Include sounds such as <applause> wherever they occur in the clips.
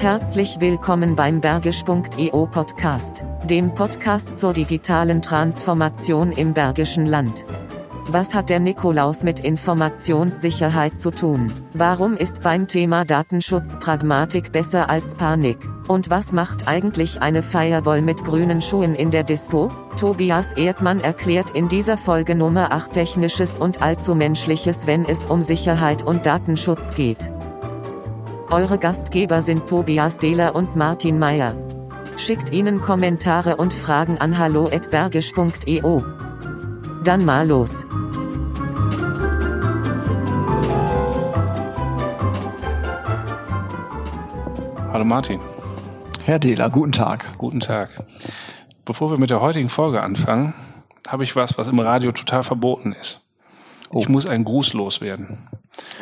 Herzlich willkommen beim Bergisch.eu Podcast, dem Podcast zur digitalen Transformation im Bergischen Land. Was hat der Nikolaus mit Informationssicherheit zu tun? Warum ist beim Thema Datenschutz Pragmatik besser als Panik? Und was macht eigentlich eine Firewall mit grünen Schuhen in der Disco? Tobias Erdmann erklärt in dieser Folge Nummer 8 Technisches und allzu Menschliches, wenn es um Sicherheit und Datenschutz geht. Eure Gastgeber sind Tobias Dehler und Martin Meyer. Schickt ihnen Kommentare und Fragen an hallo@bergisch.eu. Dann mal los. Hallo Martin. Herr Dehler, guten Tag. Guten Tag. Bevor wir mit der heutigen Folge anfangen, habe ich was, was im Radio total verboten ist. Oh. Ich muss einen Gruß loswerden.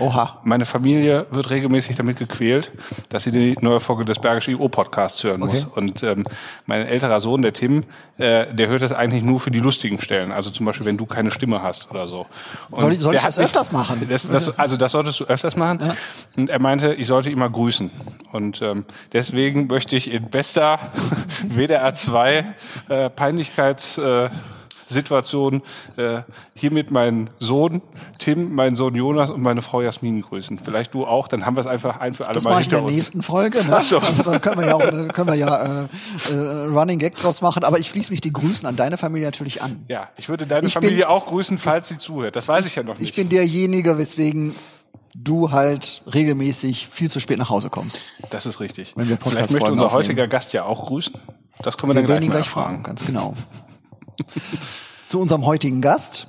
Oha. Meine Familie wird regelmäßig damit gequält, dass sie die neue Folge des Bergischen IO Podcasts hören okay. muss. Und ähm, mein älterer Sohn, der Tim, äh, der hört das eigentlich nur für die lustigen Stellen. Also zum Beispiel, wenn du keine Stimme hast oder so. Und soll ich, soll ich das öfters machen? Das, das, also das solltest du öfters machen. Ja. Und er meinte, ich sollte ihn mal grüßen. Und ähm, deswegen möchte ich in bester <laughs> WDR 2 äh, Peinlichkeits äh, Situation äh, hiermit meinen Sohn Tim, meinen Sohn Jonas und meine Frau Jasmin grüßen. Vielleicht du auch, dann haben wir es einfach ein für alle das Mal hinter uns. Das in der nächsten Folge. Ne? So. Also dann können wir ja auch, dann können wir ja äh, äh, Running Gag draus machen. Aber ich schließe mich die Grüßen an deine Familie natürlich an. Ja, ich würde deine ich Familie bin, auch grüßen, falls sie zuhört. Das weiß ich ja noch nicht. Ich bin derjenige, weswegen du halt regelmäßig viel zu spät nach Hause kommst. Das ist richtig. Wenn wir Vielleicht möchte unser heutiger Gast ja auch grüßen. Das können wir, wir dann gleich, mal gleich fragen. Ganz genau. <laughs> Zu unserem heutigen Gast.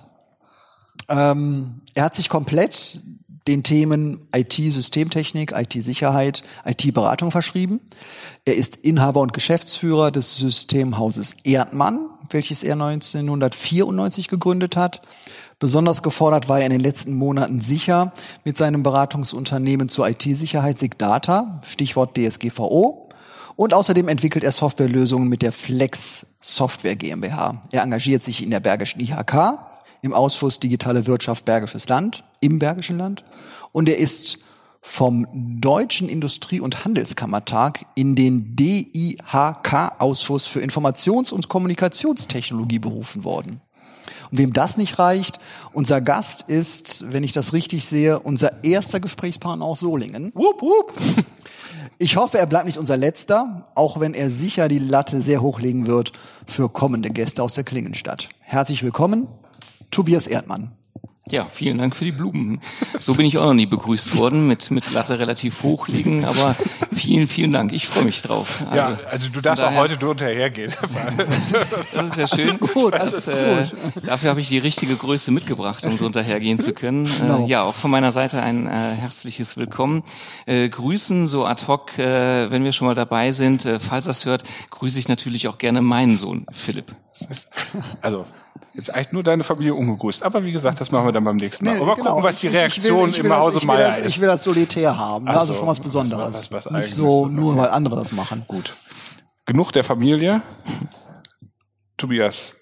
Ähm, er hat sich komplett den Themen IT-Systemtechnik, IT-Sicherheit, IT-Beratung verschrieben. Er ist Inhaber und Geschäftsführer des Systemhauses Erdmann, welches er 1994 gegründet hat. Besonders gefordert war er in den letzten Monaten sicher mit seinem Beratungsunternehmen zur IT-Sicherheit Sigdata, Stichwort DSGVO. Und außerdem entwickelt er Softwarelösungen mit der Flex Software GmbH. Er engagiert sich in der Bergischen IHK, im Ausschuss Digitale Wirtschaft Bergisches Land, im Bergischen Land. Und er ist vom Deutschen Industrie- und Handelskammertag in den DIHK-Ausschuss für Informations- und Kommunikationstechnologie berufen worden. Und wem das nicht reicht, unser Gast ist, wenn ich das richtig sehe, unser erster Gesprächspartner aus Solingen. Wupp, wupp. Ich hoffe, er bleibt nicht unser letzter, auch wenn er sicher die Latte sehr hochlegen wird für kommende Gäste aus der Klingenstadt. Herzlich willkommen, Tobias Erdmann. Ja, vielen Dank für die Blumen. So bin ich auch noch nie begrüßt worden, mit, mit Latte relativ hoch liegen, aber vielen, vielen Dank. Ich freue mich drauf. Also, ja, also du darfst daher, auch heute drunter hergehen. <laughs> das ist ja schön. Das ist gut. Das, das ist äh, dafür habe ich die richtige Größe mitgebracht, um drunter hergehen zu können. Äh, genau. Äh, ja, auch von meiner Seite ein äh, herzliches Willkommen. Äh, grüßen so ad hoc, äh, wenn wir schon mal dabei sind, äh, falls das hört, grüße ich natürlich auch gerne meinen Sohn, Philipp. Also, Jetzt eigentlich nur deine Familie ungegrüßt. Aber wie gesagt, das machen wir dann beim nächsten Mal. Nee, Aber genau. gucken, was die Reaktion im Hause Meier ist. Ich will das solitär haben. Ach also schon was Besonderes. Was, was Nicht so nur, weil andere das machen. Gut. Genug der Familie. Tobias,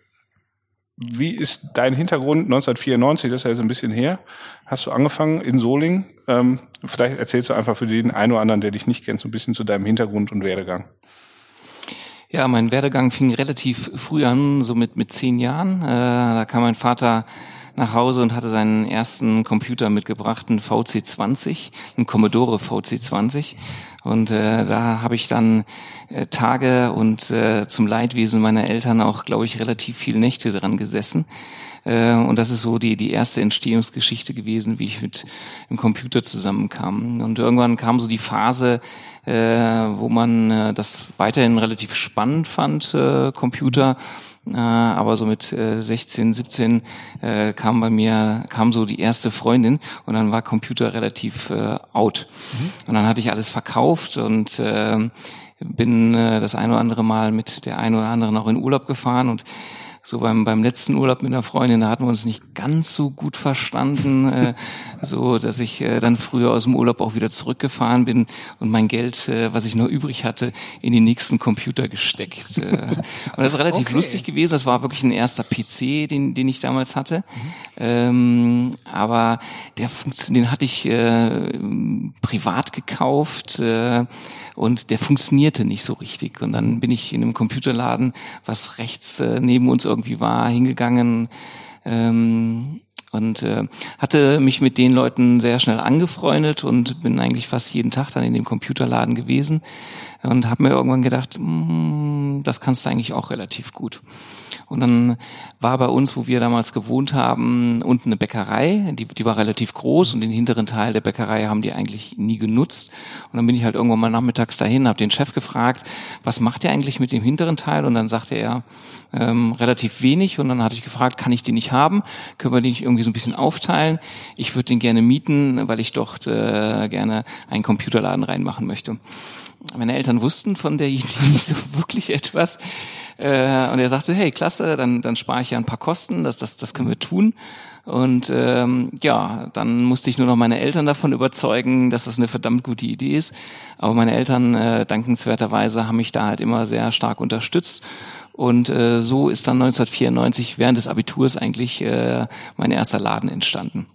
wie ist dein Hintergrund 1994? Das ist ja jetzt ein bisschen her. Hast du angefangen in Solingen? Ähm, vielleicht erzählst du einfach für den einen oder anderen, der dich nicht kennt, so ein bisschen zu deinem Hintergrund und Werdegang. Ja, mein Werdegang fing relativ früh an, so mit, mit zehn Jahren. Äh, da kam mein Vater nach Hause und hatte seinen ersten Computer mitgebracht, einen VC20, einen Commodore VC20. Und äh, da habe ich dann äh, Tage und äh, zum Leidwesen meiner Eltern auch, glaube ich, relativ viele Nächte dran gesessen. Äh, und das ist so die, die erste Entstehungsgeschichte gewesen, wie ich mit dem Computer zusammenkam. Und irgendwann kam so die Phase, äh, wo man äh, das weiterhin relativ spannend fand, äh, Computer. Äh, aber so mit äh, 16, 17 äh, kam bei mir, kam so die erste Freundin und dann war Computer relativ äh, out. Mhm. Und dann hatte ich alles verkauft und äh, bin äh, das ein oder andere Mal mit der ein oder anderen auch in Urlaub gefahren und so beim, beim letzten Urlaub mit einer Freundin, da hatten wir uns nicht ganz so gut verstanden, äh, <laughs> so dass ich äh, dann früher aus dem Urlaub auch wieder zurückgefahren bin und mein Geld, äh, was ich noch übrig hatte, in den nächsten Computer gesteckt. Äh, und das ist relativ okay. lustig gewesen. Das war wirklich ein erster PC, den, den ich damals hatte. Mhm. Ähm, aber der den hatte ich äh, privat gekauft äh, und der funktionierte nicht so richtig. Und dann bin ich in einem Computerladen, was rechts äh, neben uns irgendwie war, hingegangen ähm, und äh, hatte mich mit den Leuten sehr schnell angefreundet und bin eigentlich fast jeden Tag dann in dem Computerladen gewesen und habe mir irgendwann gedacht, mh, das kannst du eigentlich auch relativ gut. Und dann war bei uns, wo wir damals gewohnt haben, unten eine Bäckerei, die, die war relativ groß und den hinteren Teil der Bäckerei haben die eigentlich nie genutzt. Und dann bin ich halt irgendwann mal nachmittags dahin, habe den Chef gefragt, was macht ihr eigentlich mit dem hinteren Teil? Und dann sagte er, ähm, relativ wenig. Und dann hatte ich gefragt, kann ich den nicht haben? Können wir den nicht irgendwie so ein bisschen aufteilen? Ich würde den gerne mieten, weil ich dort äh, gerne einen Computerladen reinmachen möchte. Meine Eltern wussten von der Idee <laughs> nicht so wirklich etwas. Äh, und er sagte, hey, klasse, dann, dann spare ich ja ein paar Kosten, das, das, das können wir tun. Und ähm, ja, dann musste ich nur noch meine Eltern davon überzeugen, dass das eine verdammt gute Idee ist. Aber meine Eltern, äh, dankenswerterweise, haben mich da halt immer sehr stark unterstützt. Und äh, so ist dann 1994 während des Abiturs eigentlich äh, mein erster Laden entstanden.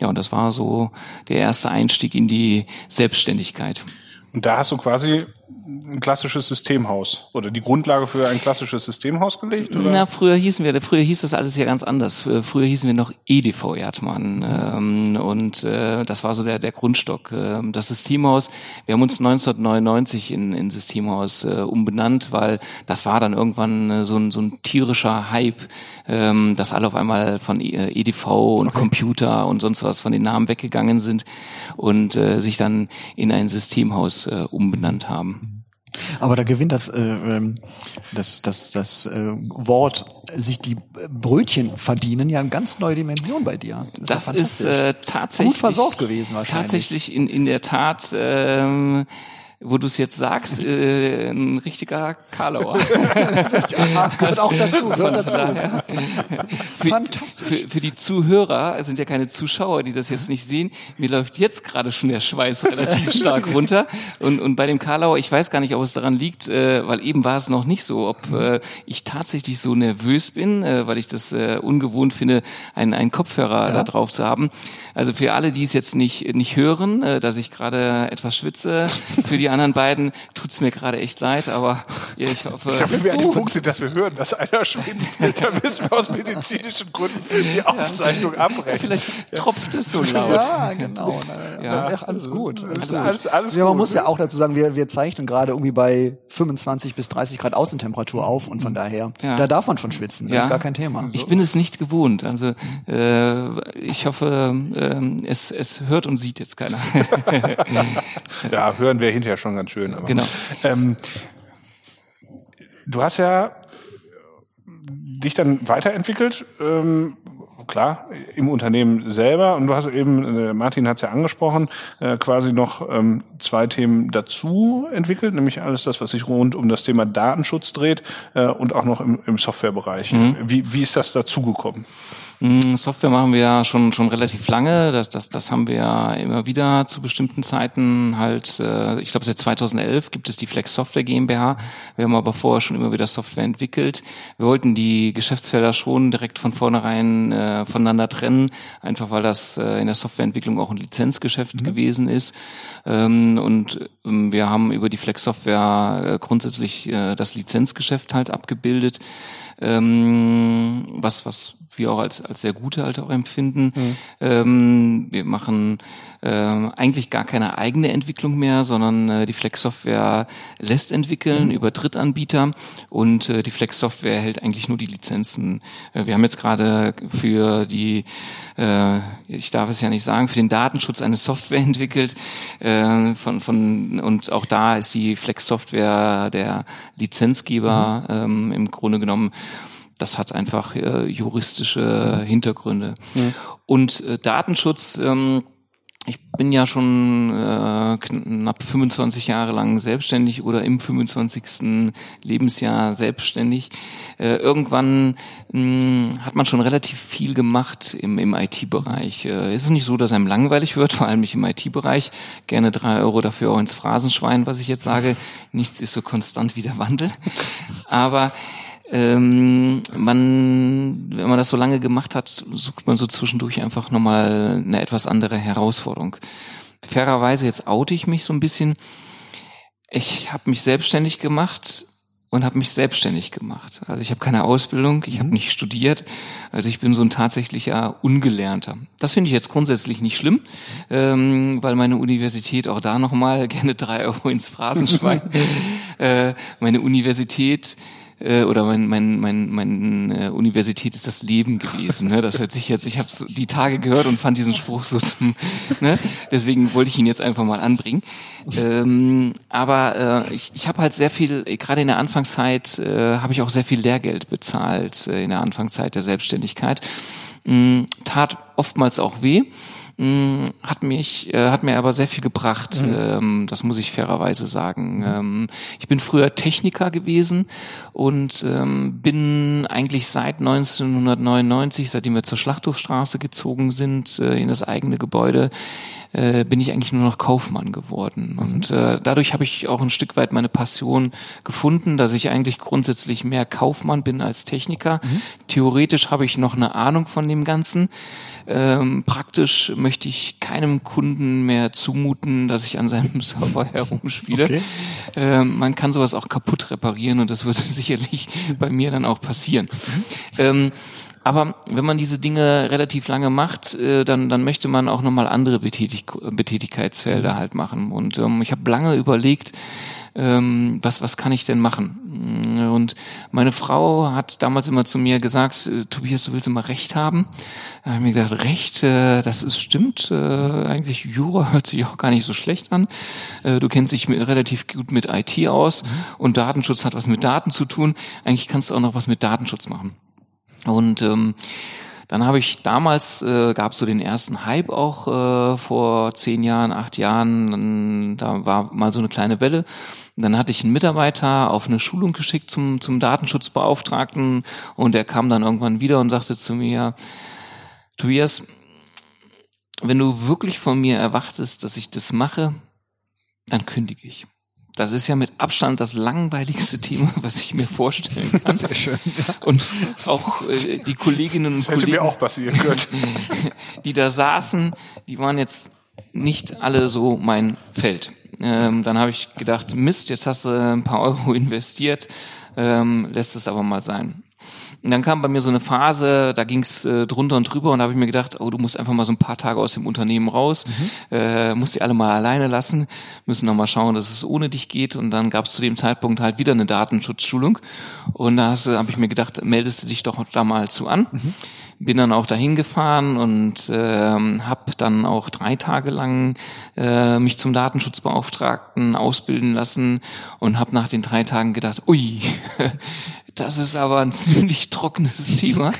Ja, und das war so der erste Einstieg in die Selbstständigkeit. Und da hast du quasi ein klassisches Systemhaus oder die Grundlage für ein klassisches Systemhaus gelegt? Oder? Na, früher hießen wir, früher hieß das alles ja ganz anders. Früher hießen wir noch EDV Erdmann ähm, und äh, das war so der, der Grundstock. Ähm, das Systemhaus, wir haben uns 1999 in, in Systemhaus äh, umbenannt, weil das war dann irgendwann äh, so, ein, so ein tierischer Hype, ähm, dass alle auf einmal von EDV und okay. Computer und sonst was von den Namen weggegangen sind und äh, sich dann in ein Systemhaus äh, umbenannt haben. Aber da gewinnt das, äh, ähm, das, das, das äh, Wort, sich die Brötchen verdienen, ja eine ganz neue Dimension bei dir. Das, das ist, ist äh, tatsächlich gut versorgt gewesen wahrscheinlich. Tatsächlich in, in der Tat. Ähm, wo du es jetzt sagst, äh, ein richtiger Karlauer. <laughs> ja, gehört auch dazu. Gehört dazu. Daher, für, Fantastisch. Für, für, die Zuhörer, es sind ja keine Zuschauer, die das jetzt nicht sehen, mir läuft jetzt gerade schon der Schweiß relativ stark <laughs> runter. Und, und bei dem Karlauer, ich weiß gar nicht, ob es daran liegt, äh, weil eben war es noch nicht so, ob äh, ich tatsächlich so nervös bin, äh, weil ich das äh, ungewohnt finde, einen, einen Kopfhörer ja. da drauf zu haben. Also für alle, die es jetzt nicht, nicht hören, äh, dass ich gerade etwas schwitze, für die die anderen beiden tut's mir gerade echt leid, aber ja, ich <laughs> hoffe. Ich hoffe, wenn wir an dem Punkt sind, dass wir hören, dass einer schwitzt, <laughs> dann müssen wir aus medizinischen Gründen die Aufzeichnung ja. abbrechen. Vielleicht tropft es so laut. Ja, genau. Ja. Ja, alles gut. Alles, alles, alles, alles ja, man gut, muss ja auch dazu sagen, wir, wir zeichnen gerade irgendwie bei 25 bis 30 Grad Außentemperatur auf und von daher, ja. da darf man schon schwitzen. Das ja. ist gar kein Thema. Ich bin es nicht gewohnt. Also äh, ich hoffe, äh, es, es hört und sieht jetzt keiner. <laughs> ja, hören wir hinterher ja schon ganz schön. Aber, genau. Ähm, du hast ja dich dann weiterentwickelt, ähm, klar, im Unternehmen selber. Und du hast eben, äh, Martin hat es ja angesprochen, äh, quasi noch ähm, zwei Themen dazu entwickelt, nämlich alles das, was sich rund um das Thema Datenschutz dreht äh, und auch noch im, im Softwarebereich. Mhm. Wie, wie ist das dazugekommen? Mm, Software machen wir ja schon schon relativ lange. Das das das haben wir ja immer wieder zu bestimmten Zeiten halt. Äh, ich glaube seit 2011 gibt es die Flex Software GmbH. Wir haben aber vorher schon immer wieder Software entwickelt. Wir wollten die Geschäftsfelder schon direkt von vornherein äh, voneinander trennen, einfach weil das äh, in der Softwareentwicklung auch ein Lizenzgeschäft mhm. gewesen ist. Ähm, und ähm, wir haben über die Flex Software äh, grundsätzlich äh, das Lizenzgeschäft halt abgebildet, ähm, was was wir auch als, als sehr gute halt auch empfinden. Mhm. Ähm, wir machen äh, eigentlich gar keine eigene Entwicklung mehr, sondern äh, die Flex-Software lässt entwickeln mhm. über Drittanbieter und äh, die Flex-Software hält eigentlich nur die Lizenzen. Äh, wir haben jetzt gerade für die, äh, ich darf es ja nicht sagen, für den Datenschutz eine Software <laughs> entwickelt äh, von, von und auch da ist die Flex-Software der Lizenzgeber mhm. ähm, im Grunde genommen das hat einfach äh, juristische Hintergründe. Mhm. Und äh, Datenschutz, ähm, ich bin ja schon äh, knapp 25 Jahre lang selbstständig oder im 25. Lebensjahr selbstständig. Äh, irgendwann mh, hm, hat man schon relativ viel gemacht im, im IT-Bereich. Äh, ist es nicht so, dass einem langweilig wird, vor allem nicht im IT-Bereich. Gerne drei Euro dafür auch ins Phrasenschwein, was ich jetzt sage. Nichts ist so konstant wie der Wandel. Aber ähm, man, wenn man das so lange gemacht hat, sucht man so zwischendurch einfach nochmal eine etwas andere Herausforderung. Fairerweise, jetzt oute ich mich so ein bisschen. Ich habe mich selbstständig gemacht und habe mich selbstständig gemacht. Also ich habe keine Ausbildung, ich habe mhm. nicht studiert, also ich bin so ein tatsächlicher Ungelernter. Das finde ich jetzt grundsätzlich nicht schlimm, ähm, weil meine Universität auch da nochmal <laughs> gerne drei Euro ins Phrasenschwein. <laughs> äh, meine Universität äh, oder mein, mein, mein, mein äh, Universität ist das Leben gewesen. Ne? Das hört sich jetzt, ich habe die Tage gehört und fand diesen Spruch so zum, ne? deswegen wollte ich ihn jetzt einfach mal anbringen. Ähm, aber äh, ich, ich habe halt sehr viel, gerade in der Anfangszeit äh, habe ich auch sehr viel Lehrgeld bezahlt äh, in der Anfangszeit der Selbstständigkeit. Ähm, tat oftmals auch weh. Mm, hat mich, äh, hat mir aber sehr viel gebracht. Mhm. Ähm, das muss ich fairerweise sagen. Ähm, ich bin früher Techniker gewesen und ähm, bin eigentlich seit 1999, seitdem wir zur Schlachthofstraße gezogen sind, äh, in das eigene Gebäude, äh, bin ich eigentlich nur noch Kaufmann geworden. Mhm. Und äh, dadurch habe ich auch ein Stück weit meine Passion gefunden, dass ich eigentlich grundsätzlich mehr Kaufmann bin als Techniker. Mhm. Theoretisch habe ich noch eine Ahnung von dem Ganzen. Ähm, praktisch möchte ich keinem Kunden mehr zumuten, dass ich an seinem <laughs> Server herumspiele. Okay. Ähm, man kann sowas auch kaputt reparieren und das wird <laughs> sicherlich bei mir dann auch passieren. Mhm. Ähm, aber wenn man diese Dinge relativ lange macht, äh, dann, dann möchte man auch nochmal andere Betätig Betätigkeitsfelder halt machen. Und ähm, ich habe lange überlegt, ähm, was, was kann ich denn machen? Und meine Frau hat damals immer zu mir gesagt, äh, Tobias, du willst immer Recht haben. Da habe ich mir gedacht, Recht, äh, das ist stimmt. Äh, eigentlich Jura <laughs> hört sich auch gar nicht so schlecht an. Äh, du kennst dich mit, relativ gut mit IT aus mhm. und Datenschutz hat was mit Daten zu tun. Eigentlich kannst du auch noch was mit Datenschutz machen. Und ähm, dann habe ich damals, äh, gab es so den ersten Hype auch äh, vor zehn Jahren, acht Jahren. Da war mal so eine kleine Welle. Dann hatte ich einen Mitarbeiter auf eine Schulung geschickt zum, zum Datenschutzbeauftragten und der kam dann irgendwann wieder und sagte zu mir, Tobias, wenn du wirklich von mir erwartest, dass ich das mache, dann kündige ich. Das ist ja mit Abstand das langweiligste Thema, <laughs> was ich mir vorstellen kann. Sehr schön. Ja. Und auch äh, die Kolleginnen und das hätte Kollegen, mir auch passieren können. <laughs> die da saßen, die waren jetzt nicht alle so mein Feld. Ähm, dann habe ich gedacht, Mist, jetzt hast du ein paar Euro investiert, ähm, lässt es aber mal sein. Und dann kam bei mir so eine Phase, da ging es äh, drunter und drüber und da habe ich mir gedacht, oh, du musst einfach mal so ein paar Tage aus dem Unternehmen raus, mhm. äh, musst die alle mal alleine lassen, müssen noch mal schauen, dass es ohne dich geht. Und dann gab es zu dem Zeitpunkt halt wieder eine Datenschutzschulung. Und da habe ich mir gedacht, meldest du dich doch da mal zu an. Mhm. Bin dann auch dahin gefahren und ähm, habe dann auch drei Tage lang äh, mich zum Datenschutzbeauftragten ausbilden lassen und habe nach den drei Tagen gedacht, ui, <laughs> das ist aber ein <laughs> ziemlich trockenes Thema.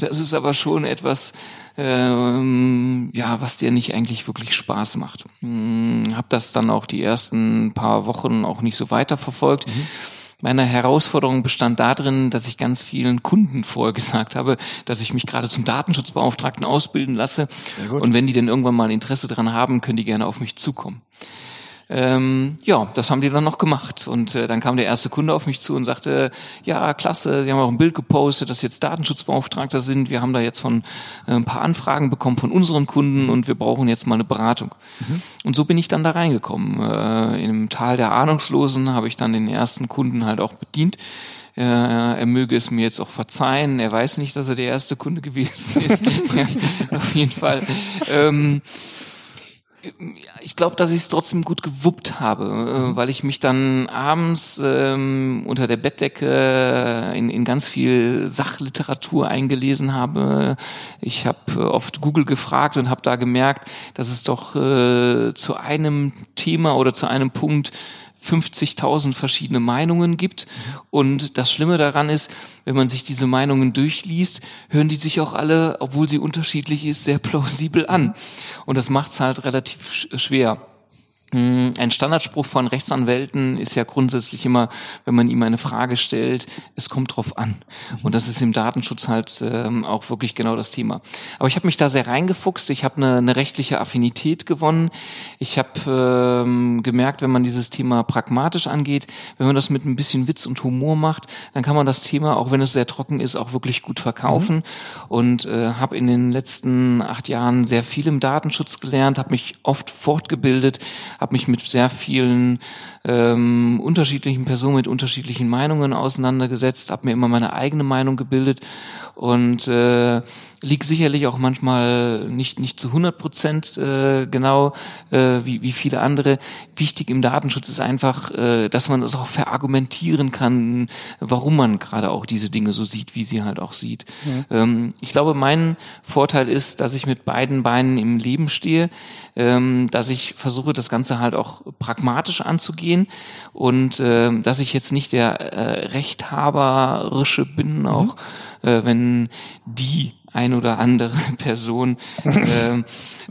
Das ist aber schon etwas, ähm, ja, was dir nicht eigentlich wirklich Spaß macht. Hm, hab das dann auch die ersten paar Wochen auch nicht so weiterverfolgt. Mhm. Meine Herausforderung bestand darin, dass ich ganz vielen Kunden vorher gesagt habe, dass ich mich gerade zum Datenschutzbeauftragten ausbilden lasse. Und wenn die denn irgendwann mal Interesse dran haben, können die gerne auf mich zukommen. Ähm, ja, das haben die dann noch gemacht. Und äh, dann kam der erste Kunde auf mich zu und sagte, ja, klasse, Sie haben auch ein Bild gepostet, dass jetzt Datenschutzbeauftragter sind. Wir haben da jetzt von äh, ein paar Anfragen bekommen von unseren Kunden und wir brauchen jetzt mal eine Beratung. Mhm. Und so bin ich dann da reingekommen. Äh, Im Tal der Ahnungslosen habe ich dann den ersten Kunden halt auch bedient. Äh, er möge es mir jetzt auch verzeihen. Er weiß nicht, dass er der erste Kunde gewesen ist. <laughs> ja, auf jeden Fall. Ähm, ich glaube, dass ich es trotzdem gut gewuppt habe, äh, weil ich mich dann abends ähm, unter der Bettdecke in, in ganz viel Sachliteratur eingelesen habe. Ich habe oft Google gefragt und habe da gemerkt, dass es doch äh, zu einem Thema oder zu einem Punkt 50.000 verschiedene Meinungen gibt. Und das Schlimme daran ist, wenn man sich diese Meinungen durchliest, hören die sich auch alle, obwohl sie unterschiedlich ist, sehr plausibel an. Und das macht es halt relativ schwer. Hm, ein Standardspruch von Rechtsanwälten ist ja grundsätzlich immer, wenn man ihm eine Frage stellt, es kommt drauf an. Und das ist im Datenschutz halt ähm, auch wirklich genau das Thema. Aber ich habe mich da sehr reingefuchst. Ich habe eine, eine rechtliche Affinität gewonnen. Ich habe ähm, gemerkt, wenn man dieses Thema pragmatisch angeht, wenn man das mit ein bisschen Witz und Humor macht, dann kann man das Thema, auch wenn es sehr trocken ist, auch wirklich gut verkaufen. Mhm. Und äh, habe in den letzten acht Jahren sehr viel im Datenschutz gelernt, habe mich oft fortgebildet habe mich mit sehr vielen ähm, unterschiedlichen Personen mit unterschiedlichen Meinungen auseinandergesetzt, habe mir immer meine eigene Meinung gebildet und äh, liegt sicherlich auch manchmal nicht nicht zu 100 Prozent äh, genau äh, wie, wie viele andere. Wichtig im Datenschutz ist einfach, äh, dass man es auch verargumentieren kann, warum man gerade auch diese Dinge so sieht, wie sie halt auch sieht. Ja. Ähm, ich glaube, mein Vorteil ist, dass ich mit beiden Beinen im Leben stehe, ähm, dass ich versuche, das Ganze halt auch pragmatisch anzugehen und äh, dass ich jetzt nicht der äh, Rechthaberische bin, mhm. auch äh, wenn die ein oder andere <laughs> Person äh,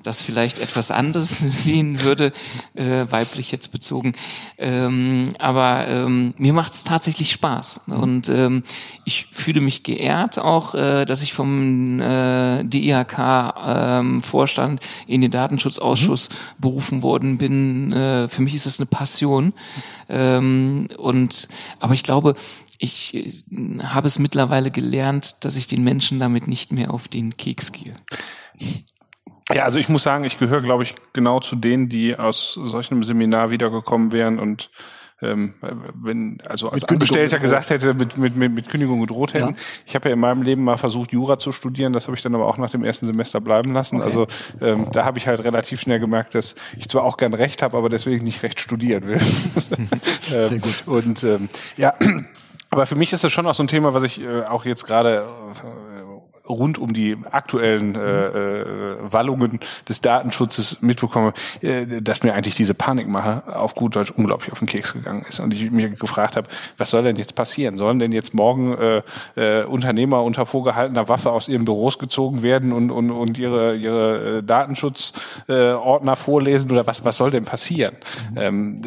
das vielleicht etwas anders <laughs> sehen würde, äh, weiblich jetzt bezogen. Ähm, aber ähm, mir macht es tatsächlich Spaß und ähm, ich fühle mich geehrt auch, äh, dass ich vom äh, DIHK-Vorstand ähm, in den Datenschutzausschuss mhm. berufen worden bin. Äh, für mich ist das eine Passion ähm, und aber ich glaube, ich äh, habe es mittlerweile gelernt, dass ich den Menschen damit nicht mehr auf den Keks gehe. Ja, also ich muss sagen, ich gehöre, glaube ich, genau zu denen, die aus solch einem Seminar wiedergekommen wären und ähm, wenn also als Angestellter gesagt hätte, mit, mit, mit, mit Kündigung gedroht hätten. Ja. Ich habe ja in meinem Leben mal versucht, Jura zu studieren, das habe ich dann aber auch nach dem ersten Semester bleiben lassen. Okay. Also ähm, da habe ich halt relativ schnell gemerkt, dass ich zwar auch gern Recht habe, aber deswegen nicht Recht studieren will. <laughs> Sehr <laughs> ähm, gut. Und ähm, ja, aber für mich ist das schon auch so ein Thema, was ich äh, auch jetzt gerade äh, rund um die aktuellen äh, äh, Wallungen des Datenschutzes mitbekomme, äh, dass mir eigentlich diese Panikmache auf gut Deutsch unglaublich auf den Keks gegangen ist. Und ich mir gefragt habe, was soll denn jetzt passieren? Sollen denn jetzt morgen äh, äh, Unternehmer unter vorgehaltener Waffe aus ihren Büros gezogen werden und, und, und ihre, ihre äh, Datenschutzordner äh, vorlesen oder was, was soll denn passieren? Mhm. Ähm,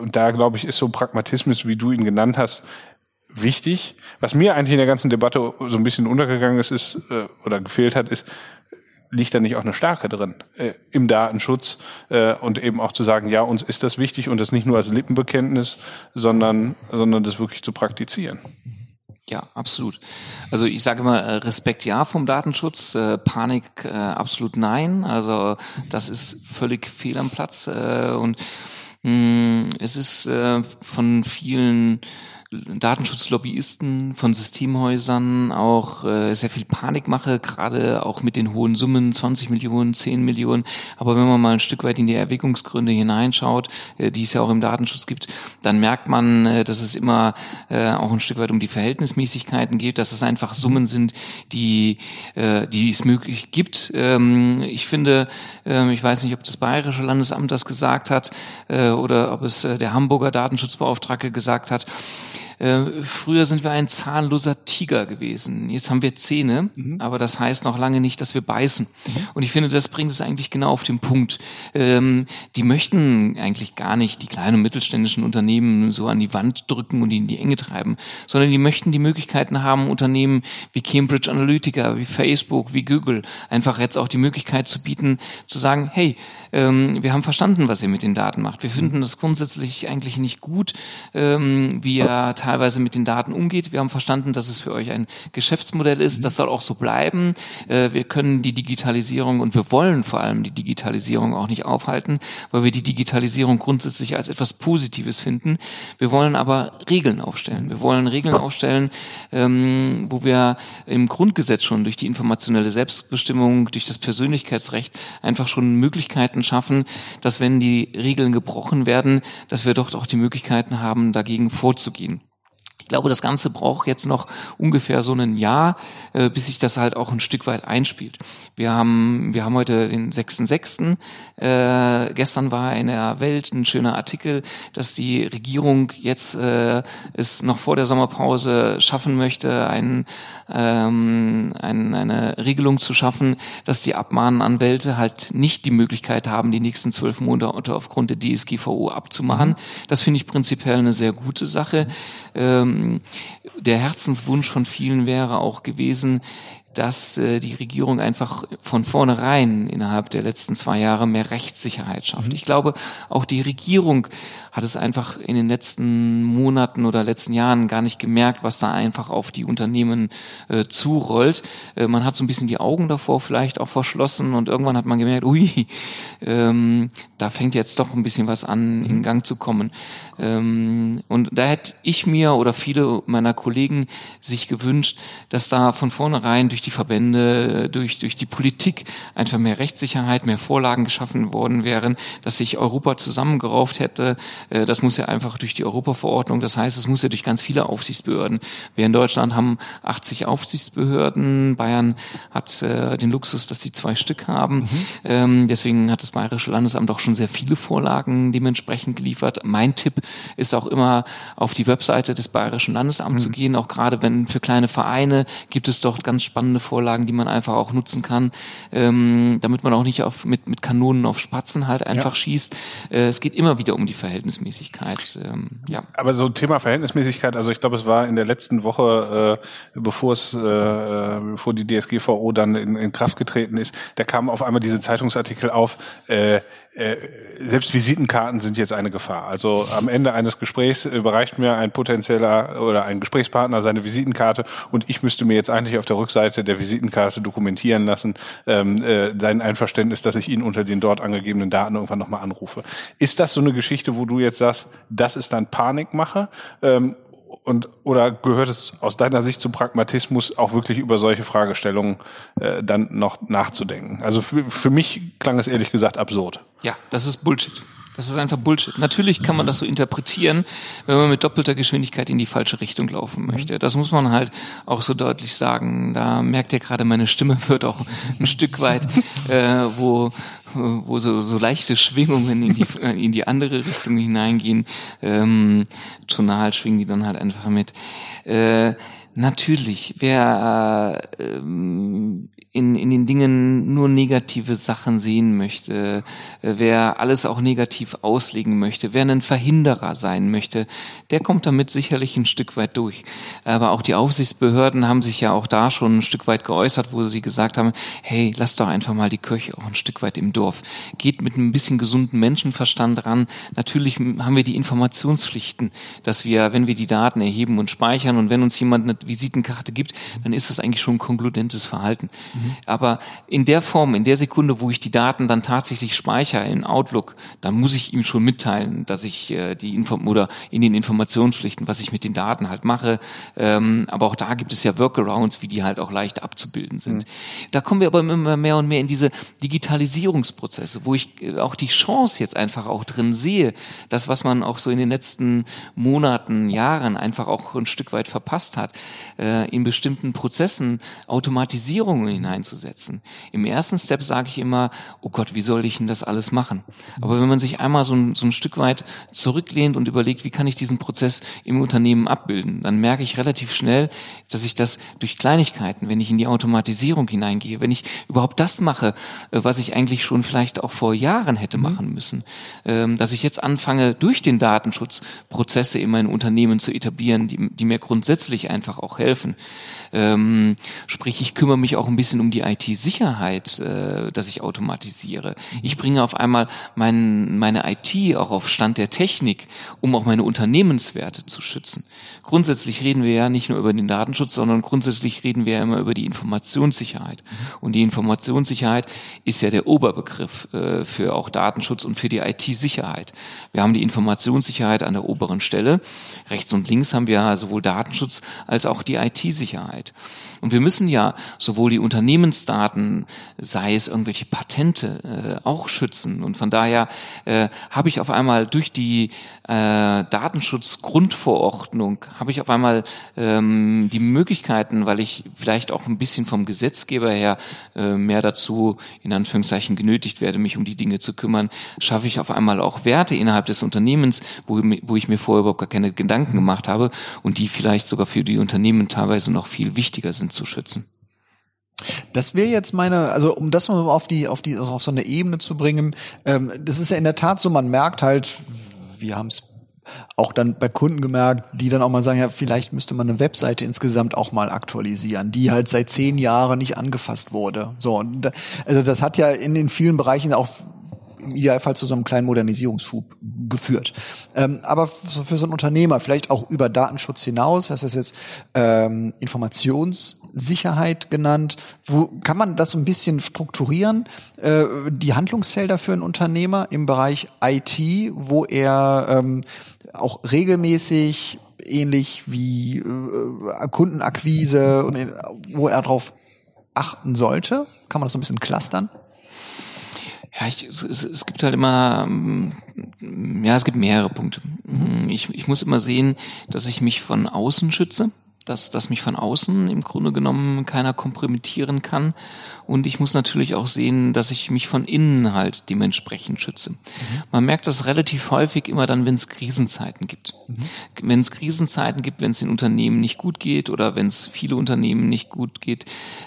und da, glaube ich, ist so Pragmatismus, wie du ihn genannt hast, wichtig. Was mir eigentlich in der ganzen Debatte so ein bisschen untergegangen ist, ist äh, oder gefehlt hat, ist, liegt da nicht auch eine Stärke drin äh, im Datenschutz äh, und eben auch zu sagen, ja, uns ist das wichtig und das nicht nur als Lippenbekenntnis, sondern sondern das wirklich zu praktizieren. Ja, absolut. Also ich sage immer äh, Respekt ja vom Datenschutz, äh, Panik äh, absolut nein. Also das ist völlig fehl am Platz äh, und mh, mm, es ist äh, von vielen Datenschutzlobbyisten, von Systemhäusern auch äh, sehr viel Panikmache, gerade auch mit den hohen Summen, 20 Millionen, 10 Millionen. Aber wenn man mal ein Stück weit in die Erwägungsgründe hineinschaut, äh, die es ja auch im Datenschutz gibt, dann merkt man, äh, dass es immer äh, auch ein Stück weit um die Verhältnismäßigkeiten geht, dass es einfach Summen sind, die, äh, die es möglich gibt. Ähm, ich finde, äh, ich weiß nicht, ob das Bayerische Landesamt das gesagt hat äh, oder ob es äh, der Hamburger Datenschutzbeauftragte gesagt hat. Äh, früher sind wir ein zahnloser Tiger gewesen. Jetzt haben wir Zähne, mhm. aber das heißt noch lange nicht, dass wir beißen. Mhm. Und ich finde, das bringt es eigentlich genau auf den Punkt. Ähm, die möchten eigentlich gar nicht die kleinen und mittelständischen Unternehmen so an die Wand drücken und in die Enge treiben, sondern die möchten die Möglichkeiten haben, Unternehmen wie Cambridge Analytica, wie Facebook, wie Google, einfach jetzt auch die Möglichkeit zu bieten, zu sagen, hey, ähm, wir haben verstanden, was ihr mit den Daten macht. Wir finden das grundsätzlich eigentlich nicht gut, ähm, wie ihr teilweise mit den Daten umgeht. Wir haben verstanden, dass es für euch ein Geschäftsmodell ist. Das soll auch so bleiben. Äh, wir können die Digitalisierung und wir wollen vor allem die Digitalisierung auch nicht aufhalten, weil wir die Digitalisierung grundsätzlich als etwas Positives finden. Wir wollen aber Regeln aufstellen. Wir wollen Regeln aufstellen, ähm, wo wir im Grundgesetz schon durch die informationelle Selbstbestimmung, durch das Persönlichkeitsrecht einfach schon Möglichkeiten schaffen, dass wenn die Regeln gebrochen werden, dass wir doch auch die Möglichkeiten haben, dagegen vorzugehen. Ich glaube, das Ganze braucht jetzt noch ungefähr so ein Jahr, äh, bis sich das halt auch ein Stück weit einspielt. Wir haben, wir haben heute den 6.6. Äh, gestern war in der Welt ein schöner Artikel, dass die Regierung jetzt äh, es noch vor der Sommerpause schaffen möchte, ein, ähm, ein, eine Regelung zu schaffen, dass die Abmahnanwälte halt nicht die Möglichkeit haben, die nächsten zwölf Monate aufgrund der DSGVO abzumachen. Mhm. Das finde ich prinzipiell eine sehr gute Sache. Ähm, ähm, der Herzenswunsch von vielen wäre auch gewesen, dass äh, die Regierung einfach von vornherein innerhalb der letzten zwei Jahre mehr Rechtssicherheit schafft. Mhm. Ich glaube, auch die Regierung hat es einfach in den letzten Monaten oder letzten Jahren gar nicht gemerkt, was da einfach auf die Unternehmen äh, zurollt. Äh, man hat so ein bisschen die Augen davor vielleicht auch verschlossen und irgendwann hat man gemerkt, ui, ähm, da fängt jetzt doch ein bisschen was an, mhm. in Gang zu kommen. Ähm, und da hätte ich mir oder viele meiner Kollegen sich gewünscht, dass da von vornherein durch die Verbände, durch, durch die Politik einfach mehr Rechtssicherheit, mehr Vorlagen geschaffen worden wären, dass sich Europa zusammengerauft hätte, äh, das muss ja einfach durch die Europaverordnung, das heißt, es muss ja durch ganz viele Aufsichtsbehörden. Wir in Deutschland haben 80 Aufsichtsbehörden, Bayern hat äh, den Luxus, dass sie zwei Stück haben. Mhm. Ähm, deswegen hat das Bayerische Landesamt auch schon sehr viele Vorlagen dementsprechend geliefert. Mein Tipp ist auch immer, auf die Webseite des Bayerischen Landesamts mhm. zu gehen, auch gerade wenn für kleine Vereine gibt es dort ganz spannende Vorlagen, die man einfach auch nutzen kann, ähm, damit man auch nicht auf, mit, mit Kanonen auf Spatzen halt einfach ja. schießt. Äh, es geht immer wieder um die Verhältnismäßigkeit. Ähm, ja. Aber so Thema Verhältnismäßigkeit, also ich glaube, es war in der letzten Woche, äh, bevor es, äh, bevor die DSGVO dann in, in Kraft getreten ist, da kam auf einmal diese Zeitungsartikel auf, äh, äh, selbst Visitenkarten sind jetzt eine Gefahr. Also am Ende eines Gesprächs überreicht mir ein potenzieller oder ein Gesprächspartner seine Visitenkarte und ich müsste mir jetzt eigentlich auf der Rückseite der Visitenkarte dokumentieren lassen, ähm, äh, sein Einverständnis, dass ich ihn unter den dort angegebenen Daten irgendwann nochmal anrufe. Ist das so eine Geschichte, wo du jetzt sagst, das ist dann Panikmache? Ähm, und oder gehört es aus deiner Sicht zum Pragmatismus auch wirklich über solche Fragestellungen äh, dann noch nachzudenken? Also für, für mich klang es ehrlich gesagt absurd. Ja, das ist Bullshit. Das ist einfach Bullshit. Natürlich kann man das so interpretieren, wenn man mit doppelter Geschwindigkeit in die falsche Richtung laufen möchte. Das muss man halt auch so deutlich sagen. Da merkt ihr gerade, meine Stimme <laughs> wird auch ein Stück weit, äh, wo, wo so, so leichte Schwingungen in die, <laughs> in die andere Richtung hineingehen. Ähm, tonal schwingen die dann halt einfach mit. Äh, Natürlich, wer äh, in, in den Dingen nur negative Sachen sehen möchte, äh, wer alles auch negativ auslegen möchte, wer ein Verhinderer sein möchte, der kommt damit sicherlich ein Stück weit durch. Aber auch die Aufsichtsbehörden haben sich ja auch da schon ein Stück weit geäußert, wo sie gesagt haben, hey, lass doch einfach mal die Kirche auch ein Stück weit im Dorf. Geht mit ein bisschen gesunden Menschenverstand ran. Natürlich haben wir die Informationspflichten, dass wir, wenn wir die Daten erheben und speichern und wenn uns jemand eine Visitenkarte gibt, dann ist das eigentlich schon ein konkludentes Verhalten. Mhm. Aber in der Form, in der Sekunde, wo ich die Daten dann tatsächlich speichere in Outlook, dann muss ich ihm schon mitteilen, dass ich äh, die Inform oder in den Informationspflichten, was ich mit den Daten halt mache. Ähm, aber auch da gibt es ja Workarounds, wie die halt auch leicht abzubilden sind. Mhm. Da kommen wir aber immer mehr und mehr in diese Digitalisierungsprozesse, wo ich äh, auch die Chance jetzt einfach auch drin sehe, das, was man auch so in den letzten Monaten, Jahren einfach auch ein Stück weit verpasst hat, äh, in bestimmten Prozessen Automatisierungen hineinzusetzen. Im ersten Step sage ich immer, oh Gott, wie soll ich denn das alles machen? Aber wenn man sich einmal so ein, so ein Stück weit zurücklehnt und überlegt, wie kann ich diesen Prozess im Unternehmen abbilden, dann merke ich relativ schnell, dass ich das durch Kleinigkeiten, wenn ich in die Automatisierung hineingehe, wenn ich überhaupt das mache, äh, was ich eigentlich schon vielleicht auch vor Jahren hätte mhm. machen müssen, ähm, dass ich jetzt anfange, durch den Datenschutz Prozesse in mein Unternehmen zu etablieren, die, die mir grundsätzlich einfach auch helfen. Ähm, sprich, ich kümmere mich auch ein bisschen um die IT-Sicherheit, äh, dass ich automatisiere. Ich bringe auf einmal mein, meine IT auch auf Stand der Technik, um auch meine Unternehmenswerte zu schützen. Grundsätzlich reden wir ja nicht nur über den Datenschutz, sondern grundsätzlich reden wir ja immer über die Informationssicherheit. Und die Informationssicherheit ist ja der Oberbegriff äh, für auch Datenschutz und für die IT-Sicherheit. Wir haben die Informationssicherheit an der oberen Stelle. Rechts und links haben wir sowohl Datenschutz als auch die IT-Sicherheit. Und wir müssen ja sowohl die Unternehmensdaten, sei es irgendwelche Patente, äh, auch schützen. Und von daher äh, habe ich auf einmal durch die äh, Datenschutzgrundverordnung habe ich auf einmal ähm, die Möglichkeiten, weil ich vielleicht auch ein bisschen vom Gesetzgeber her äh, mehr dazu in Anführungszeichen genötigt werde, mich um die Dinge zu kümmern, schaffe ich auf einmal auch Werte innerhalb des Unternehmens, wo, wo ich mir vorher überhaupt gar keine Gedanken gemacht habe und die vielleicht sogar für die Unternehmen teilweise noch viel wichtiger sind zu schützen. Das wäre jetzt meine, also um das mal auf die, auf die, also auf so eine Ebene zu bringen, ähm, das ist ja in der Tat so, man merkt halt, wir haben es auch dann bei Kunden gemerkt, die dann auch mal sagen, ja, vielleicht müsste man eine Webseite insgesamt auch mal aktualisieren, die halt seit zehn Jahren nicht angefasst wurde. So, und, also das hat ja in den vielen Bereichen auch im Idealfall zu so einem kleinen Modernisierungsschub geführt. Ähm, aber für so einen Unternehmer, vielleicht auch über Datenschutz hinaus, das ist jetzt ähm, Informationssicherheit genannt, wo kann man das so ein bisschen strukturieren, äh, die Handlungsfelder für einen Unternehmer im Bereich IT, wo er ähm, auch regelmäßig ähnlich wie äh, Kundenakquise und äh, wo er darauf achten sollte? Kann man das so ein bisschen clustern? Ja, ich, es, es gibt halt immer, ähm, ja, es gibt mehrere Punkte. Ich, ich muss immer sehen, dass ich mich von außen schütze dass, dass mich von außen im Grunde genommen keiner kompromittieren kann. Und ich muss natürlich auch sehen, dass ich mich von innen halt dementsprechend schütze. Mhm. Man merkt das relativ häufig immer dann, wenn es Krisenzeiten gibt. Mhm. Wenn es Krisenzeiten gibt, wenn es den Unternehmen nicht gut geht oder wenn es viele Unternehmen nicht gut geht,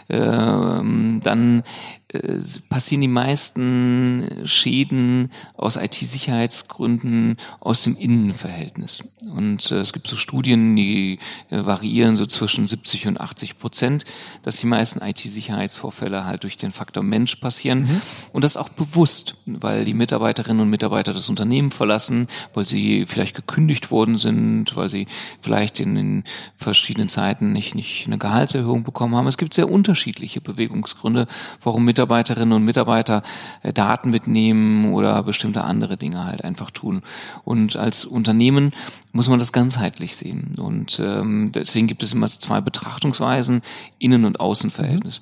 äh, dann äh, passieren die meisten Schäden aus IT-Sicherheitsgründen aus dem Innenverhältnis. Und äh, es gibt so Studien, die äh, variieren so zwischen 70 und 80 Prozent, dass die meisten IT-Sicherheitsvorfälle halt durch den Faktor Mensch passieren. Mhm. Und das auch bewusst, weil die Mitarbeiterinnen und Mitarbeiter das Unternehmen verlassen, weil sie vielleicht gekündigt worden sind, weil sie vielleicht in den verschiedenen Zeiten nicht, nicht eine Gehaltserhöhung bekommen haben. Es gibt sehr unterschiedliche Bewegungsgründe, warum Mitarbeiter Mitarbeiterinnen und Mitarbeiter äh, Daten mitnehmen oder bestimmte andere Dinge halt einfach tun. Und als Unternehmen muss man das ganzheitlich sehen. Und ähm, deswegen gibt es immer zwei Betrachtungsweisen, Innen- und Außenverhältnis.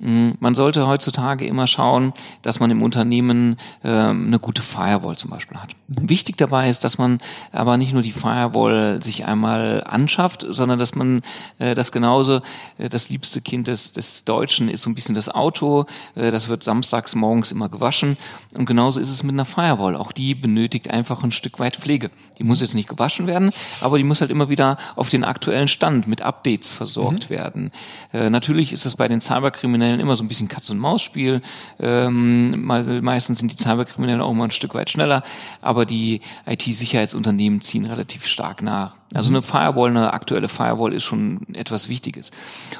Mhm. Man sollte heutzutage immer schauen, dass man im Unternehmen ähm, eine gute Firewall zum Beispiel hat. Wichtig dabei ist, dass man aber nicht nur die Firewall sich einmal anschafft, sondern dass man äh, das genauso, äh, das liebste Kind des, des Deutschen ist so ein bisschen das Auto, äh, das wird samstags morgens immer gewaschen und genauso ist es mit einer Firewall. Auch die benötigt einfach ein Stück weit Pflege. Die muss jetzt nicht gewaschen werden, aber die muss halt immer wieder auf den aktuellen Stand mit Updates versorgt mhm. werden. Äh, natürlich ist es bei den Cyberkriminellen immer so ein bisschen Katz-und-Maus-Spiel. Ähm, meistens sind die Cyberkriminellen auch immer ein Stück weit schneller, aber die IT-Sicherheitsunternehmen ziehen relativ stark nach. Also eine Firewall, eine aktuelle Firewall ist schon etwas Wichtiges.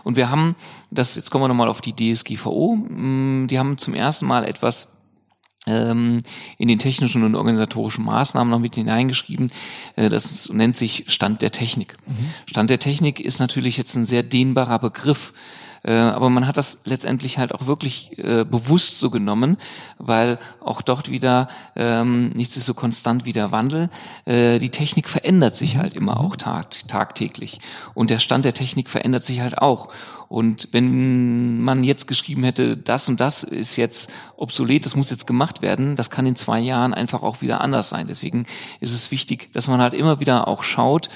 Und wir haben, das jetzt kommen wir nochmal auf die DSGVO, mm, die haben zum ersten Mal etwas in den technischen und organisatorischen Maßnahmen noch mit hineingeschrieben. Äh, das nennt sich Stand der Technik. Mhm. Stand der Technik ist natürlich jetzt ein sehr dehnbarer Begriff. Äh, aber man hat das letztendlich halt auch wirklich äh, bewusst so genommen, weil auch dort wieder ähm, nichts ist so konstant wie der Wandel. Äh, die Technik verändert sich halt immer auch tag tagtäglich. Und der Stand der Technik verändert sich halt auch. Und wenn man jetzt geschrieben hätte, das und das ist jetzt obsolet, das muss jetzt gemacht werden, das kann in zwei Jahren einfach auch wieder anders sein. Deswegen ist es wichtig, dass man halt immer wieder auch schaut,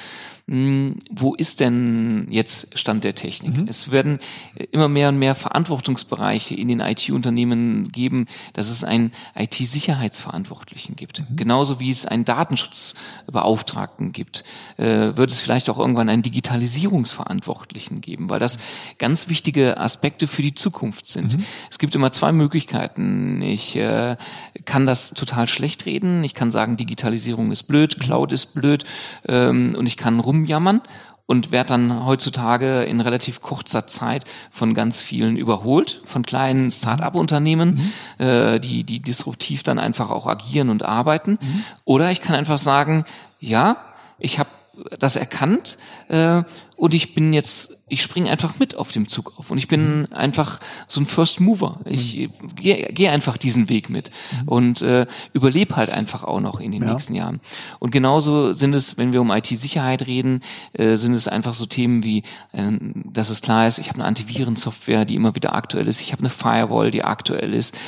wo ist denn jetzt Stand der Technik? Mhm. Es werden immer mehr und mehr Verantwortungsbereiche in den IT-Unternehmen geben, dass es einen IT-Sicherheitsverantwortlichen gibt. Mhm. Genauso wie es einen Datenschutzbeauftragten gibt, äh, wird es vielleicht auch irgendwann einen Digitalisierungsverantwortlichen geben, weil das ganz wichtige Aspekte für die Zukunft sind. Mhm. Es gibt immer zwei Möglichkeiten. Ich äh, kann das total schlecht reden. Ich kann sagen, Digitalisierung ist blöd, Cloud ist blöd ähm, und ich kann rumjammern und werde dann heutzutage in relativ kurzer Zeit von ganz vielen überholt, von kleinen Start-up-Unternehmen, mhm. äh, die, die disruptiv dann einfach auch agieren und arbeiten. Mhm. Oder ich kann einfach sagen, ja, ich habe das erkannt äh, und ich bin jetzt, ich springe einfach mit auf dem Zug auf und ich bin mhm. einfach so ein First Mover. Ich mhm. gehe geh einfach diesen Weg mit mhm. und äh, überlebe halt einfach auch noch in den ja. nächsten Jahren. Und genauso sind es, wenn wir um IT-Sicherheit reden, äh, sind es einfach so Themen wie, äh, dass es klar ist, ich habe eine Antivirensoftware, die immer wieder aktuell ist, ich habe eine Firewall, die aktuell ist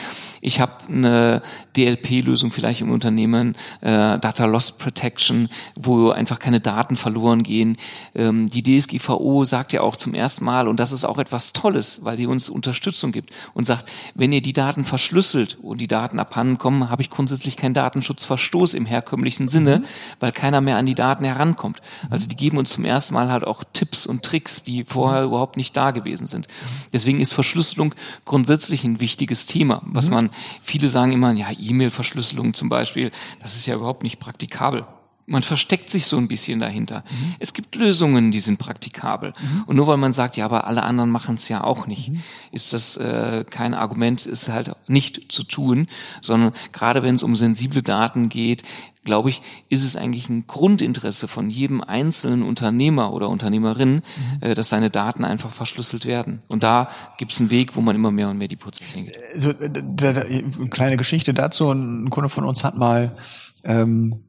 ich habe eine DLP-Lösung vielleicht im Unternehmen, äh, Data Loss Protection, wo einfach keine Daten verloren gehen. Ähm, die DSGVO sagt ja auch zum ersten Mal, und das ist auch etwas Tolles, weil die uns Unterstützung gibt und sagt, wenn ihr die Daten verschlüsselt und die Daten abhanden kommen, habe ich grundsätzlich keinen Datenschutzverstoß im herkömmlichen Sinne, mhm. weil keiner mehr an die Daten herankommt. Also die geben uns zum ersten Mal halt auch Tipps und Tricks, die vorher mhm. überhaupt nicht da gewesen sind. Deswegen ist Verschlüsselung grundsätzlich ein wichtiges Thema, was mhm. man Viele sagen immer, ja, E-Mail-Verschlüsselung zum Beispiel, das ist ja überhaupt nicht praktikabel. Man versteckt sich so ein bisschen dahinter. Mhm. Es gibt Lösungen, die sind praktikabel. Mhm. Und nur weil man sagt, ja, aber alle anderen machen es ja auch nicht, mhm. ist das äh, kein Argument, ist halt nicht zu tun, sondern gerade wenn es um sensible Daten geht, glaube ich, ist es eigentlich ein Grundinteresse von jedem einzelnen Unternehmer oder Unternehmerin, mhm. äh, dass seine Daten einfach verschlüsselt werden. Und da gibt es einen Weg, wo man immer mehr und mehr die Prozesse hingeht. Also, da, da, eine kleine Geschichte dazu. Ein Kunde von uns hat mal ähm,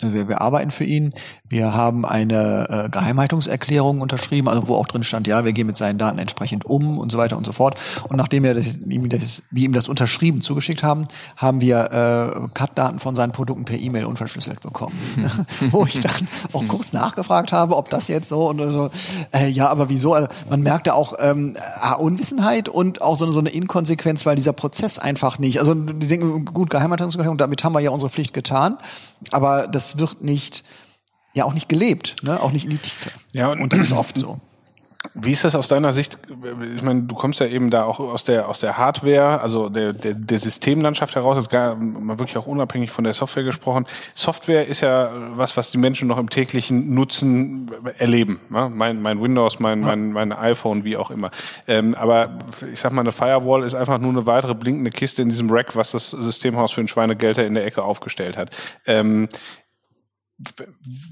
wir, wir arbeiten für ihn. Wir haben eine äh, Geheimhaltungserklärung unterschrieben, also wo auch drin stand, ja, wir gehen mit seinen Daten entsprechend um und so weiter und so fort. Und nachdem wir das, ihm, das, wir ihm das unterschrieben zugeschickt haben, haben wir äh, Cut-Daten von seinen Produkten per E-Mail unverschlüsselt bekommen. <laughs> wo ich dann auch kurz nachgefragt habe, ob das jetzt so und so. Äh, ja, aber wieso? Also man merkte auch ähm, Unwissenheit und auch so, so eine Inkonsequenz, weil dieser Prozess einfach nicht. Also die denken, gut, Geheimhaltungserklärung, damit haben wir ja unsere Pflicht getan. Aber das wird nicht, ja auch nicht gelebt, ne? auch nicht in die Tiefe. Ja, und, und das ist oft so. Wie ist das aus deiner Sicht? Ich meine, du kommst ja eben da auch aus der aus der Hardware, also der der, der Systemlandschaft heraus, jetzt gar mal wirklich auch unabhängig von der Software gesprochen. Software ist ja was, was die Menschen noch im täglichen Nutzen erleben. Ne? Mein mein Windows, mein mein mein iPhone, wie auch immer. Ähm, aber ich sag mal, eine Firewall ist einfach nur eine weitere blinkende Kiste in diesem Rack, was das Systemhaus für ein Schweinegelder in der Ecke aufgestellt hat. Ähm,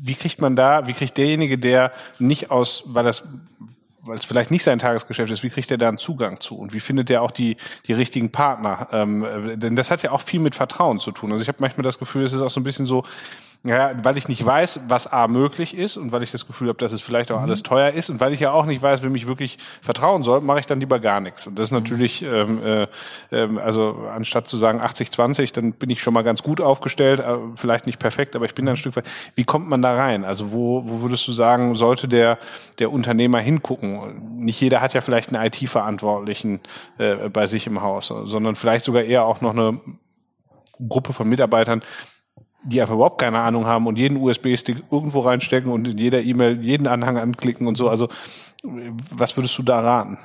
wie kriegt man da, wie kriegt derjenige, der nicht aus, weil das weil es vielleicht nicht sein Tagesgeschäft ist, wie kriegt er da einen Zugang zu und wie findet er auch die die richtigen Partner? Ähm, denn das hat ja auch viel mit Vertrauen zu tun. Also ich habe manchmal das Gefühl, es ist auch so ein bisschen so, ja, weil ich nicht weiß, was A möglich ist und weil ich das Gefühl habe, dass es vielleicht auch mhm. alles teuer ist und weil ich ja auch nicht weiß, wem ich wirklich vertrauen soll, mache ich dann lieber gar nichts. Und das ist mhm. natürlich, ähm, äh, äh, also anstatt zu sagen 80-20, dann bin ich schon mal ganz gut aufgestellt, äh, vielleicht nicht perfekt, aber ich bin da ein Stück weit. Wie kommt man da rein? Also wo, wo würdest du sagen, sollte der, der Unternehmer hingucken? Nicht jeder hat ja vielleicht einen IT-Verantwortlichen äh, bei sich im Haus, sondern vielleicht sogar eher auch noch eine Gruppe von Mitarbeitern, die einfach überhaupt keine Ahnung haben und jeden USB-Stick irgendwo reinstecken und in jeder E-Mail jeden Anhang anklicken und so. Also was würdest du da raten?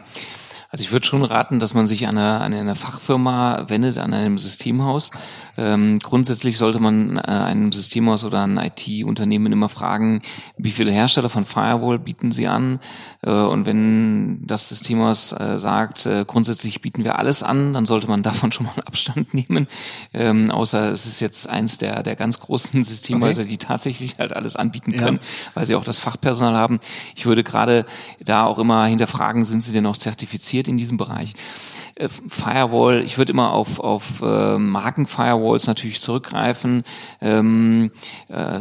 Also ich würde schon raten, dass man sich an eine, an eine Fachfirma wendet, an einem Systemhaus. Ähm, grundsätzlich sollte man äh, einem Systemhaus oder ein IT-Unternehmen immer fragen, wie viele Hersteller von Firewall bieten sie an. Äh, und wenn das Systemhaus äh, sagt, äh, grundsätzlich bieten wir alles an, dann sollte man <laughs> davon schon mal Abstand nehmen. Ähm, außer es ist jetzt eins der, der ganz großen Systemhäuser, okay. die tatsächlich halt alles anbieten können, ja. weil sie auch das Fachpersonal haben. Ich würde gerade da auch immer hinterfragen, sind sie denn auch zertifiziert? Passiert in diesem Bereich. Äh, Firewall, ich würde immer auf, auf äh, Marken-Firewalls natürlich zurückgreifen, ähm, äh,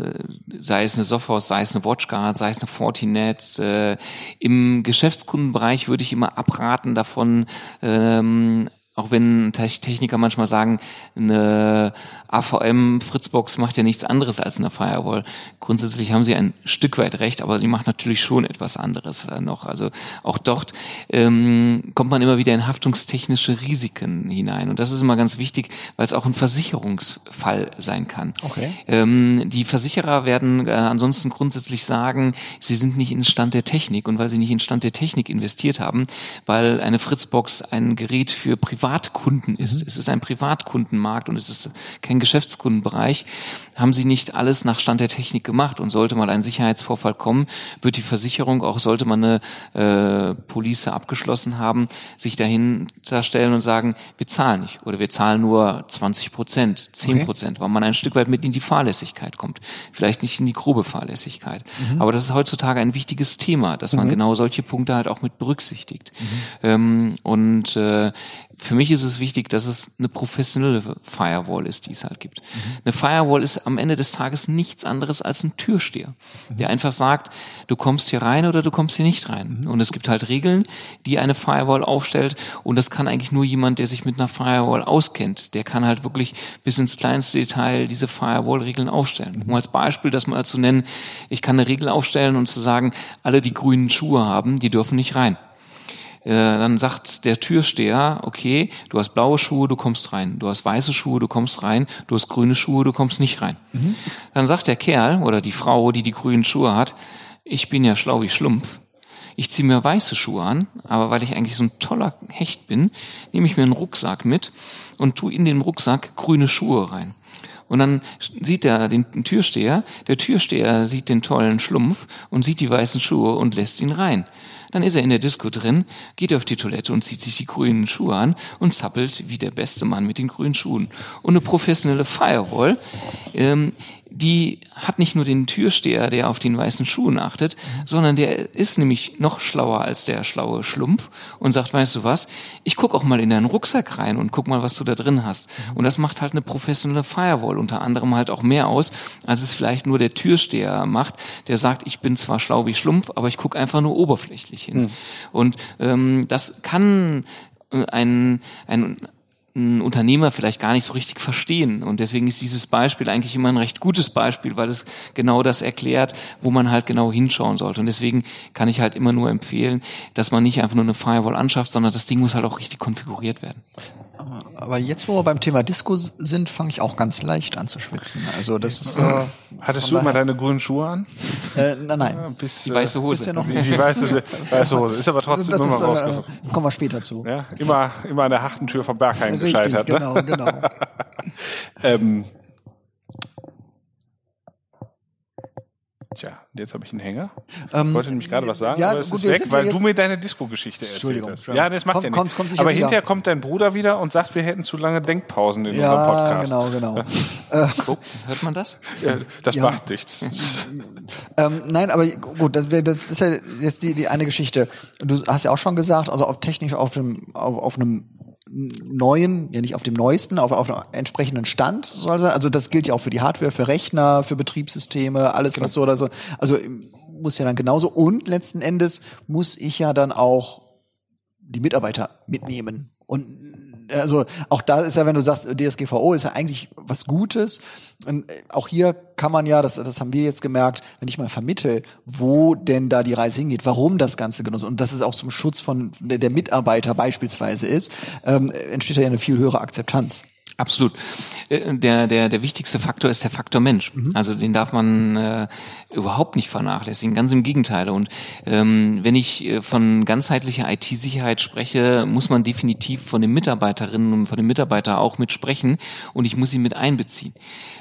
sei es eine Softhouse, sei es eine WatchGuard, sei es eine Fortinet. Äh, Im Geschäftskundenbereich würde ich immer abraten davon, ähm, auch wenn Techniker manchmal sagen, eine AVM Fritzbox macht ja nichts anderes als eine Firewall. Grundsätzlich haben sie ein Stück weit recht, aber sie macht natürlich schon etwas anderes äh, noch. Also auch dort ähm, kommt man immer wieder in haftungstechnische Risiken hinein. Und das ist immer ganz wichtig, weil es auch ein Versicherungsfall sein kann. Okay. Ähm, die Versicherer werden äh, ansonsten grundsätzlich sagen, sie sind nicht in Stand der Technik und weil sie nicht in Stand der Technik investiert haben, weil eine Fritzbox ein Gerät für Privat Privatkunden ist. Mhm. Es ist ein Privatkundenmarkt und es ist kein Geschäftskundenbereich. Haben sie nicht alles nach Stand der Technik gemacht und sollte mal ein Sicherheitsvorfall kommen, wird die Versicherung, auch sollte man eine äh, Police abgeschlossen haben, sich dahinter stellen und sagen, wir zahlen nicht oder wir zahlen nur 20 Prozent, 10 Prozent, okay. weil man ein Stück weit mit in die Fahrlässigkeit kommt. Vielleicht nicht in die grobe Fahrlässigkeit. Mhm. Aber das ist heutzutage ein wichtiges Thema, dass man mhm. genau solche Punkte halt auch mit berücksichtigt. Mhm. Ähm, und äh, für mich ist es wichtig, dass es eine professionelle Firewall ist, die es halt gibt. Mhm. Eine Firewall ist am Ende des Tages nichts anderes als ein Türsteher, mhm. der einfach sagt, du kommst hier rein oder du kommst hier nicht rein. Mhm. Und es gibt halt Regeln, die eine Firewall aufstellt. Und das kann eigentlich nur jemand, der sich mit einer Firewall auskennt. Der kann halt wirklich bis ins kleinste Detail diese Firewall-Regeln aufstellen. Um als Beispiel das mal zu nennen, ich kann eine Regel aufstellen und zu sagen, alle, die grünen Schuhe haben, die dürfen nicht rein. Äh, dann sagt der Türsteher, okay, du hast blaue Schuhe, du kommst rein. Du hast weiße Schuhe, du kommst rein. Du hast grüne Schuhe, du kommst nicht rein. Mhm. Dann sagt der Kerl oder die Frau, die die grünen Schuhe hat, ich bin ja schlau wie Schlumpf. Ich ziehe mir weiße Schuhe an, aber weil ich eigentlich so ein toller Hecht bin, nehme ich mir einen Rucksack mit und tu in den Rucksack grüne Schuhe rein. Und dann sieht er den Türsteher, der Türsteher sieht den tollen Schlumpf und sieht die weißen Schuhe und lässt ihn rein. Dann ist er in der Disco drin, geht auf die Toilette und zieht sich die grünen Schuhe an und zappelt wie der beste Mann mit den grünen Schuhen. Und eine professionelle Firewall, ähm, die hat nicht nur den Türsteher, der auf den weißen Schuhen achtet, sondern der ist nämlich noch schlauer als der schlaue Schlumpf und sagt, weißt du was, ich guck auch mal in deinen Rucksack rein und guck mal, was du da drin hast. Und das macht halt eine professionelle Firewall unter anderem halt auch mehr aus, als es vielleicht nur der Türsteher macht, der sagt, ich bin zwar schlau wie Schlumpf, aber ich guck einfach nur oberflächlich hin. Mhm. Und ähm, das kann ein, ein ein Unternehmer vielleicht gar nicht so richtig verstehen. Und deswegen ist dieses Beispiel eigentlich immer ein recht gutes Beispiel, weil es genau das erklärt, wo man halt genau hinschauen sollte. Und deswegen kann ich halt immer nur empfehlen, dass man nicht einfach nur eine Firewall anschafft, sondern das Ding muss halt auch richtig konfiguriert werden. Aber jetzt, wo wir beim Thema Disco sind, fange ich auch ganz leicht an zu schwitzen. Also das ist. Äh, Hattest du immer deine grünen Schuhe an? Äh, nein, nein. Ja, bis, die weiße Hose. Ja noch die, die weiße, <laughs> weiße Hose. Ist aber trotzdem das immer ist, rausgekommen. Äh, kommen wir später zu. Ja, immer, immer an der Hachtentür vom Bergheim <laughs> gescheitert. Genau, ne? genau. <laughs> ähm, Tja, jetzt habe ich einen Hänger. Ähm, ich wollte nämlich gerade was sagen, ja, aber es gut, ist weg, weil du mir deine Disco-Geschichte erzählt hast. Ja, das macht kommt, ja nichts. Kommt, kommt aber hinterher wieder. kommt dein Bruder wieder und sagt, wir hätten zu lange Denkpausen in ja, unserem Podcast. genau, genau. <laughs> äh, oh, hört man das? Ja, das ja. macht nichts. <laughs> ähm, nein, aber gut, das, das ist ja jetzt die, die eine Geschichte. Du hast ja auch schon gesagt, also auch technisch auf dem, auf, auf einem neuen, ja nicht auf dem neuesten, auf, auf einem entsprechenden Stand soll sein. Also das gilt ja auch für die Hardware, für Rechner, für Betriebssysteme, alles genau. was so oder so. Also muss ja dann genauso. Und letzten Endes muss ich ja dann auch die Mitarbeiter mitnehmen. Und also auch da ist ja, wenn du sagst, DSGVO ist ja eigentlich was Gutes. Und äh, auch hier kann man ja, das, das haben wir jetzt gemerkt, wenn ich mal vermittel, wo denn da die Reise hingeht, warum das Ganze genutzt und dass es auch zum Schutz von der Mitarbeiter beispielsweise ist, ähm, entsteht ja eine viel höhere Akzeptanz. Absolut. Äh, der, der, der wichtigste Faktor ist der Faktor Mensch. Mhm. Also den darf man äh, überhaupt nicht vernachlässigen, ganz im Gegenteil. Und ähm, wenn ich äh, von ganzheitlicher IT-Sicherheit spreche, muss man definitiv von den Mitarbeiterinnen und von den Mitarbeitern auch mitsprechen und ich muss sie mit einbeziehen.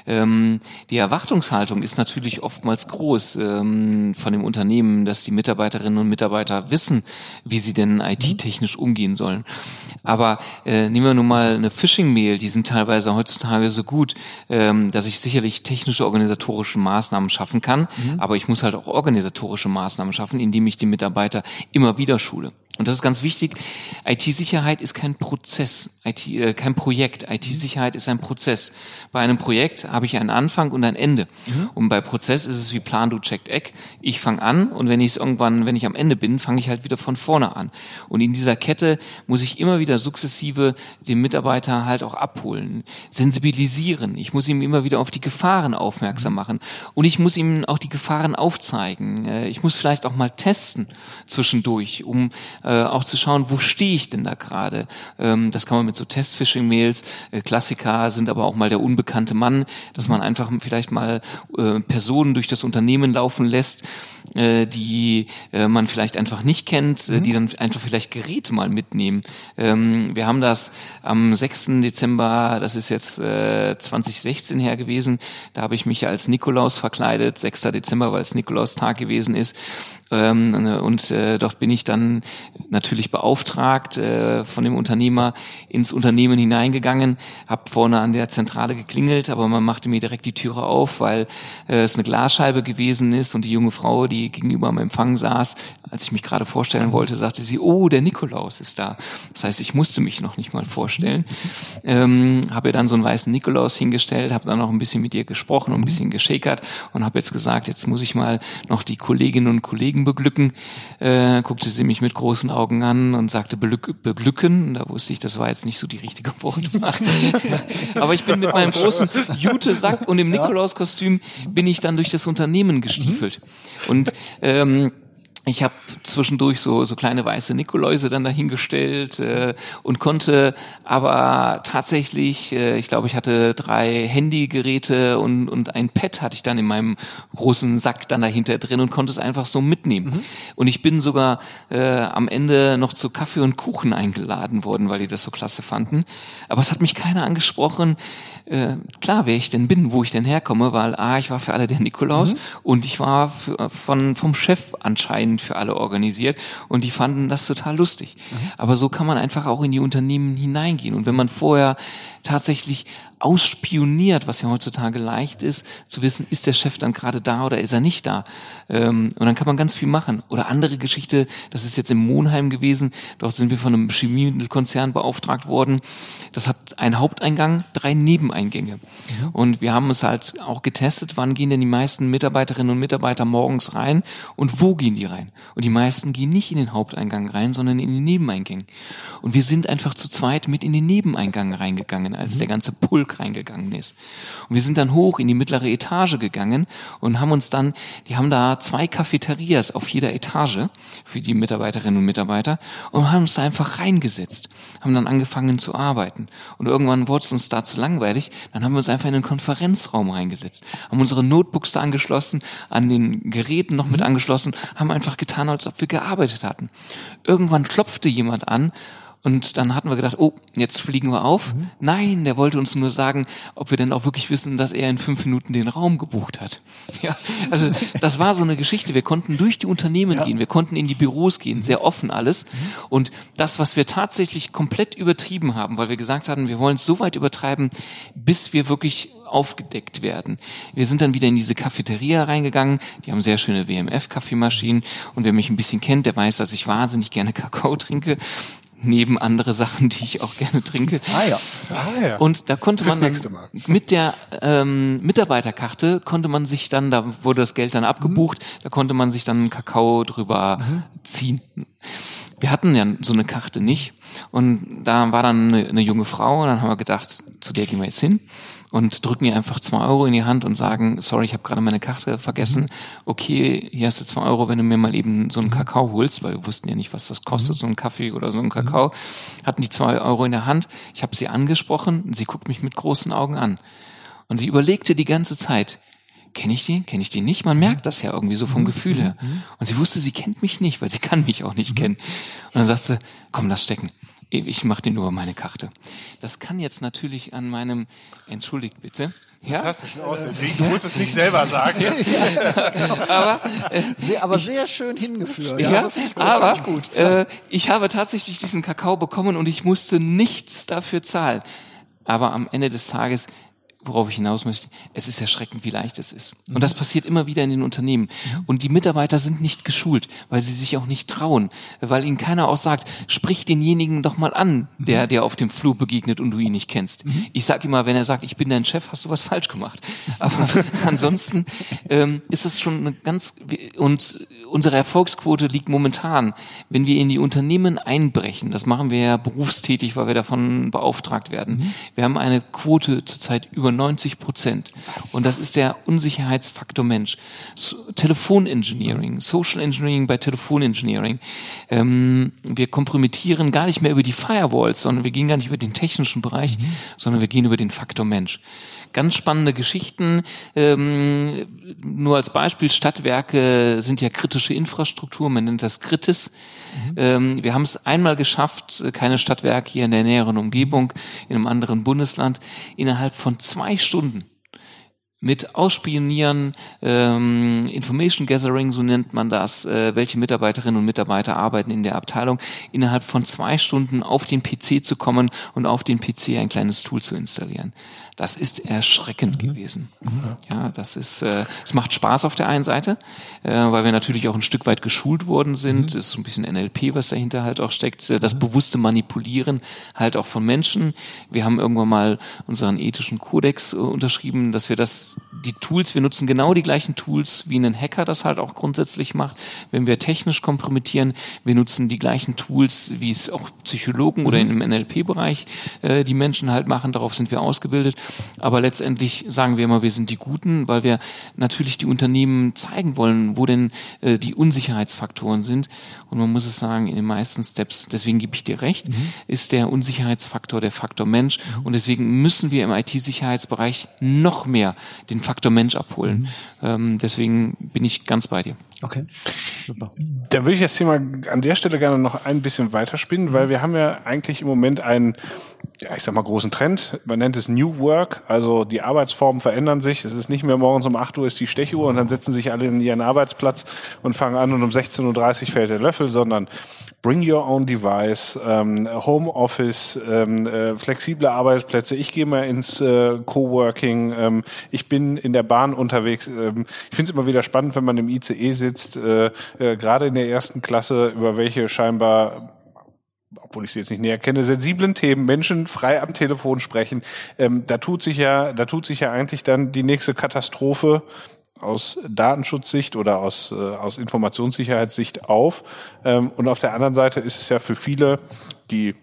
Ähm, die Erwartungshaltung ist natürlich oftmals groß ähm, von dem Unternehmen, dass die Mitarbeiterinnen und Mitarbeiter wissen, wie sie denn IT-technisch umgehen sollen. Aber äh, nehmen wir nun mal eine Phishing-Mail, die sind teilweise heutzutage so gut, ähm, dass ich sicherlich technische organisatorische Maßnahmen schaffen kann, mhm. aber ich muss halt auch organisatorische Maßnahmen schaffen, indem ich die Mitarbeiter immer wieder schule. Und das ist ganz wichtig. IT-Sicherheit ist kein Prozess, IT, äh, kein Projekt. IT-Sicherheit ist ein Prozess. Bei einem Projekt habe ich einen Anfang und ein Ende. Mhm. Und bei Prozess ist es wie Plan, du checkt Eck. Ich fange an und wenn ich es irgendwann, wenn ich am Ende bin, fange ich halt wieder von vorne an. Und in dieser Kette muss ich immer wieder sukzessive den Mitarbeiter halt auch abholen, sensibilisieren. Ich muss ihm immer wieder auf die Gefahren aufmerksam mhm. machen. Und ich muss ihm auch die Gefahren aufzeigen. Äh, ich muss vielleicht auch mal testen zwischendurch, um äh, auch zu schauen, wo stehe ich denn da gerade? Ähm, das kann man mit so Test-Phishing-Mails, äh, Klassiker sind aber auch mal der unbekannte Mann, dass man einfach vielleicht mal äh, Personen durch das Unternehmen laufen lässt, äh, die äh, man vielleicht einfach nicht kennt, äh, die dann einfach vielleicht Geräte mal mitnehmen. Ähm, wir haben das am 6. Dezember, das ist jetzt äh, 2016 her gewesen, da habe ich mich als Nikolaus verkleidet, 6. Dezember, weil es Nikolaustag gewesen ist. Ähm, und äh, dort bin ich dann natürlich beauftragt äh, von dem Unternehmer ins Unternehmen hineingegangen, habe vorne an der Zentrale geklingelt, aber man machte mir direkt die Türe auf, weil äh, es eine Glasscheibe gewesen ist und die junge Frau, die gegenüber am Empfang saß, als ich mich gerade vorstellen wollte, sagte sie, oh, der Nikolaus ist da. Das heißt, ich musste mich noch nicht mal vorstellen. Ähm, habe ihr dann so einen weißen Nikolaus hingestellt, habe dann noch ein bisschen mit ihr gesprochen und ein bisschen geschäkert und habe jetzt gesagt, jetzt muss ich mal noch die Kolleginnen und Kollegen beglücken. Äh, guckte sie mich mit großen Augen an und sagte beglück, beglücken. Da wusste ich, das war jetzt nicht so die richtige Wortwahl. <laughs> Aber ich bin mit meinem großen Jute-Sack und im Nikolauskostüm bin ich dann durch das Unternehmen gestiefelt. Und ähm, ich habe zwischendurch so so kleine weiße Nikoläuse dann dahingestellt äh, und konnte aber tatsächlich, äh, ich glaube, ich hatte drei Handygeräte und und ein Pad hatte ich dann in meinem großen Sack dann dahinter drin und konnte es einfach so mitnehmen. Mhm. Und ich bin sogar äh, am Ende noch zu Kaffee und Kuchen eingeladen worden, weil die das so klasse fanden. Aber es hat mich keiner angesprochen. Äh, klar, wer ich denn bin, wo ich denn herkomme, weil ah, ich war für alle der Nikolaus mhm. und ich war für, von vom Chef anscheinend Abend für alle organisiert und die fanden das total lustig. Mhm. Aber so kann man einfach auch in die Unternehmen hineingehen. Und wenn man vorher tatsächlich ausspioniert, was ja heutzutage leicht ist, zu wissen, ist der Chef dann gerade da oder ist er nicht da. Ähm, und dann kann man ganz viel machen. Oder andere Geschichte, das ist jetzt im Monheim gewesen, dort sind wir von einem Chemiemittelkonzern beauftragt worden. Das hat einen Haupteingang, drei Nebeneingänge. Mhm. Und wir haben es halt auch getestet, wann gehen denn die meisten Mitarbeiterinnen und Mitarbeiter morgens rein und wo gehen die rein. Und die meisten gehen nicht in den Haupteingang rein, sondern in die Nebeneingänge. Und wir sind einfach zu zweit mit in den Nebeneingang reingegangen, als mhm. der ganze Pulk reingegangen ist. Und wir sind dann hoch in die mittlere Etage gegangen und haben uns dann, die haben da zwei Cafeterias auf jeder Etage für die Mitarbeiterinnen und Mitarbeiter und haben uns da einfach reingesetzt, haben dann angefangen zu arbeiten. Und irgendwann wurde es uns da zu langweilig, dann haben wir uns einfach in den Konferenzraum reingesetzt, haben unsere Notebooks da angeschlossen, an den Geräten noch mit mhm. angeschlossen, haben einfach getan, als ob wir gearbeitet hatten. Irgendwann klopfte jemand an und dann hatten wir gedacht, oh, jetzt fliegen wir auf. Mhm. Nein, der wollte uns nur sagen, ob wir denn auch wirklich wissen, dass er in fünf Minuten den Raum gebucht hat. <laughs> Ja, also das war so eine Geschichte. Wir konnten durch die Unternehmen ja. gehen, wir konnten in die Büros gehen, sehr offen alles. Mhm. Und das, was wir tatsächlich komplett übertrieben haben, weil wir gesagt hatten, wir wollen es so weit übertreiben, bis wir wirklich aufgedeckt werden. Wir sind dann wieder in diese Cafeteria reingegangen. Die haben sehr schöne WMF-Kaffeemaschinen. Und wer mich ein bisschen kennt, der weiß, dass ich wahnsinnig gerne Kakao trinke neben andere Sachen, die ich auch gerne trinke. Ah ja. Ah, ja. Und da konnte Fürs man dann mit der ähm, Mitarbeiterkarte konnte man sich dann, da wurde das Geld dann abgebucht, mhm. da konnte man sich dann Kakao drüber mhm. ziehen. Wir hatten ja so eine Karte nicht und da war dann eine, eine junge Frau und dann haben wir gedacht, zu der gehen wir jetzt hin und drücken ihr einfach zwei Euro in die Hand und sagen, sorry, ich habe gerade meine Karte vergessen. Mhm. Okay, hier hast du zwei Euro, wenn du mir mal eben so einen mhm. Kakao holst, weil wir wussten ja nicht, was das kostet, mhm. so ein Kaffee oder so ein Kakao. Hatten die zwei Euro in der Hand. Ich habe sie angesprochen und sie guckt mich mit großen Augen an. Und sie überlegte die ganze Zeit, kenne ich die? Kenne ich die nicht? Man merkt das ja irgendwie so vom Gefühl her. Und sie wusste, sie kennt mich nicht, weil sie kann mich auch nicht kennen. Und dann sagt sie, komm, lass stecken ich mache dir nur meine Karte. Das kann jetzt natürlich an meinem, entschuldigt bitte. Ja? Fantastisch. Du musst es nicht selber sagen. aber, äh, sehr, aber sehr schön hingeführt. Ja, ja also gut, aber gut. Äh, ich habe tatsächlich diesen Kakao bekommen und ich musste nichts dafür zahlen. Aber am Ende des Tages worauf ich hinaus möchte, es ist erschreckend, wie leicht es ist. Und das passiert immer wieder in den Unternehmen. Und die Mitarbeiter sind nicht geschult, weil sie sich auch nicht trauen, weil ihnen keiner auch sagt, sprich denjenigen doch mal an, der dir auf dem Flur begegnet und du ihn nicht kennst. Ich sage immer, wenn er sagt, ich bin dein Chef, hast du was falsch gemacht. Aber <laughs> ansonsten ähm, ist es schon eine ganz und unsere Erfolgsquote liegt momentan, wenn wir in die Unternehmen einbrechen, das machen wir ja berufstätig, weil wir davon beauftragt werden. Wir haben eine Quote zurzeit über 90 Prozent. Und das ist der Unsicherheitsfaktor Mensch. So, Telefonengineering, Social Engineering bei Telefonengineering. Ähm, wir kompromittieren gar nicht mehr über die Firewalls, sondern wir gehen gar nicht über den technischen Bereich, mhm. sondern wir gehen über den Faktor Mensch. Ganz spannende Geschichten. Ähm, nur als Beispiel, Stadtwerke sind ja kritische Infrastruktur, man nennt das Kritis. Mhm. Ähm, wir haben es einmal geschafft, keine Stadtwerke hier in der näheren Umgebung, in einem anderen Bundesland, innerhalb von zwei Stunden mit Ausspionieren, ähm, Information Gathering, so nennt man das, äh, welche Mitarbeiterinnen und Mitarbeiter arbeiten in der Abteilung, innerhalb von zwei Stunden auf den PC zu kommen und auf den PC ein kleines Tool zu installieren. Das ist erschreckend mhm. gewesen. Mhm. Ja, das ist, äh, es macht Spaß auf der einen Seite, äh, weil wir natürlich auch ein Stück weit geschult worden sind. Mhm. ist so ein bisschen NLP, was dahinter halt auch steckt. Das mhm. bewusste Manipulieren halt auch von Menschen. Wir haben irgendwann mal unseren ethischen Kodex äh, unterschrieben, dass wir das, die Tools, wir nutzen genau die gleichen Tools, wie ein Hacker das halt auch grundsätzlich macht. Wenn wir technisch kompromittieren, wir nutzen die gleichen Tools, wie es auch Psychologen mhm. oder im NLP-Bereich äh, die Menschen halt machen. Darauf sind wir ausgebildet. Aber letztendlich sagen wir immer, wir sind die Guten, weil wir natürlich die Unternehmen zeigen wollen, wo denn äh, die Unsicherheitsfaktoren sind. Und man muss es sagen, in den meisten Steps, deswegen gebe ich dir recht, mhm. ist der Unsicherheitsfaktor der Faktor Mensch. Mhm. Und deswegen müssen wir im IT-Sicherheitsbereich noch mehr den Faktor Mensch abholen. Mhm. Ähm, deswegen bin ich ganz bei dir. Okay, super. Da würde ich das Thema an der Stelle gerne noch ein bisschen weiterspinnen, weil wir haben ja eigentlich im Moment einen, ja, ich sag mal, großen Trend. Man nennt es New Work, also die Arbeitsformen verändern sich. Es ist nicht mehr morgens um 8 Uhr ist die Stechuhr und dann setzen sich alle in ihren Arbeitsplatz und fangen an und um 16.30 Uhr fällt der Löffel, sondern Bring Your Own Device, ähm, Homeoffice, ähm, äh, flexible Arbeitsplätze. Ich gehe mal ins äh, Coworking. Ähm, ich bin in der Bahn unterwegs. Ähm, ich finde es immer wieder spannend, wenn man im ICE sitzt, äh, äh, gerade in der ersten Klasse, über welche scheinbar obwohl ich sie jetzt nicht näher kenne, sensiblen Themen, Menschen frei am Telefon sprechen. Ähm, da tut sich ja, da tut sich ja eigentlich dann die nächste Katastrophe aus Datenschutzsicht oder aus, äh, aus Informationssicherheitssicht auf. Ähm, und auf der anderen Seite ist es ja für viele, die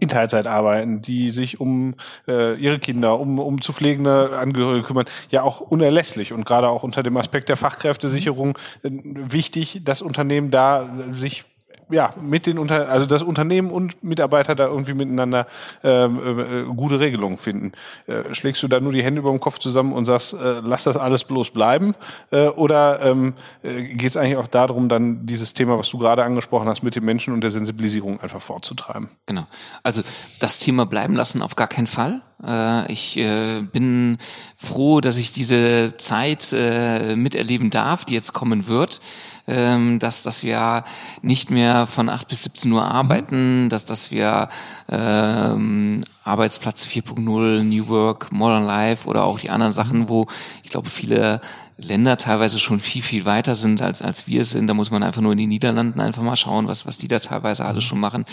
in Teilzeit arbeiten, die sich um äh, ihre Kinder, um, um zu pflegende Angehörige kümmern, ja auch unerlässlich und gerade auch unter dem Aspekt der Fachkräftesicherung äh, wichtig, dass Unternehmen da sich ja, mit den Unter also das Unternehmen und Mitarbeiter da irgendwie miteinander ähm, äh, gute Regelungen finden. Äh, schlägst du da nur die Hände über dem Kopf zusammen und sagst, äh, lass das alles bloß bleiben? Äh, oder ähm, äh, geht es eigentlich auch darum, dann dieses Thema, was du gerade angesprochen hast, mit den Menschen und der Sensibilisierung einfach fortzutreiben? Genau. Also das Thema bleiben lassen auf gar keinen Fall. Äh, ich äh, bin froh, dass ich diese Zeit äh, miterleben darf, die jetzt kommen wird ähm, dass, dass wir nicht mehr von 8 bis 17 Uhr arbeiten, mhm. dass, dass wir ähm, Arbeitsplatz 4.0, New Work, Modern Life oder auch die anderen Sachen, wo ich glaube, viele Länder teilweise schon viel, viel weiter sind, als, als wir sind. Da muss man einfach nur in die Niederlanden einfach mal schauen, was, was die da teilweise alles schon machen.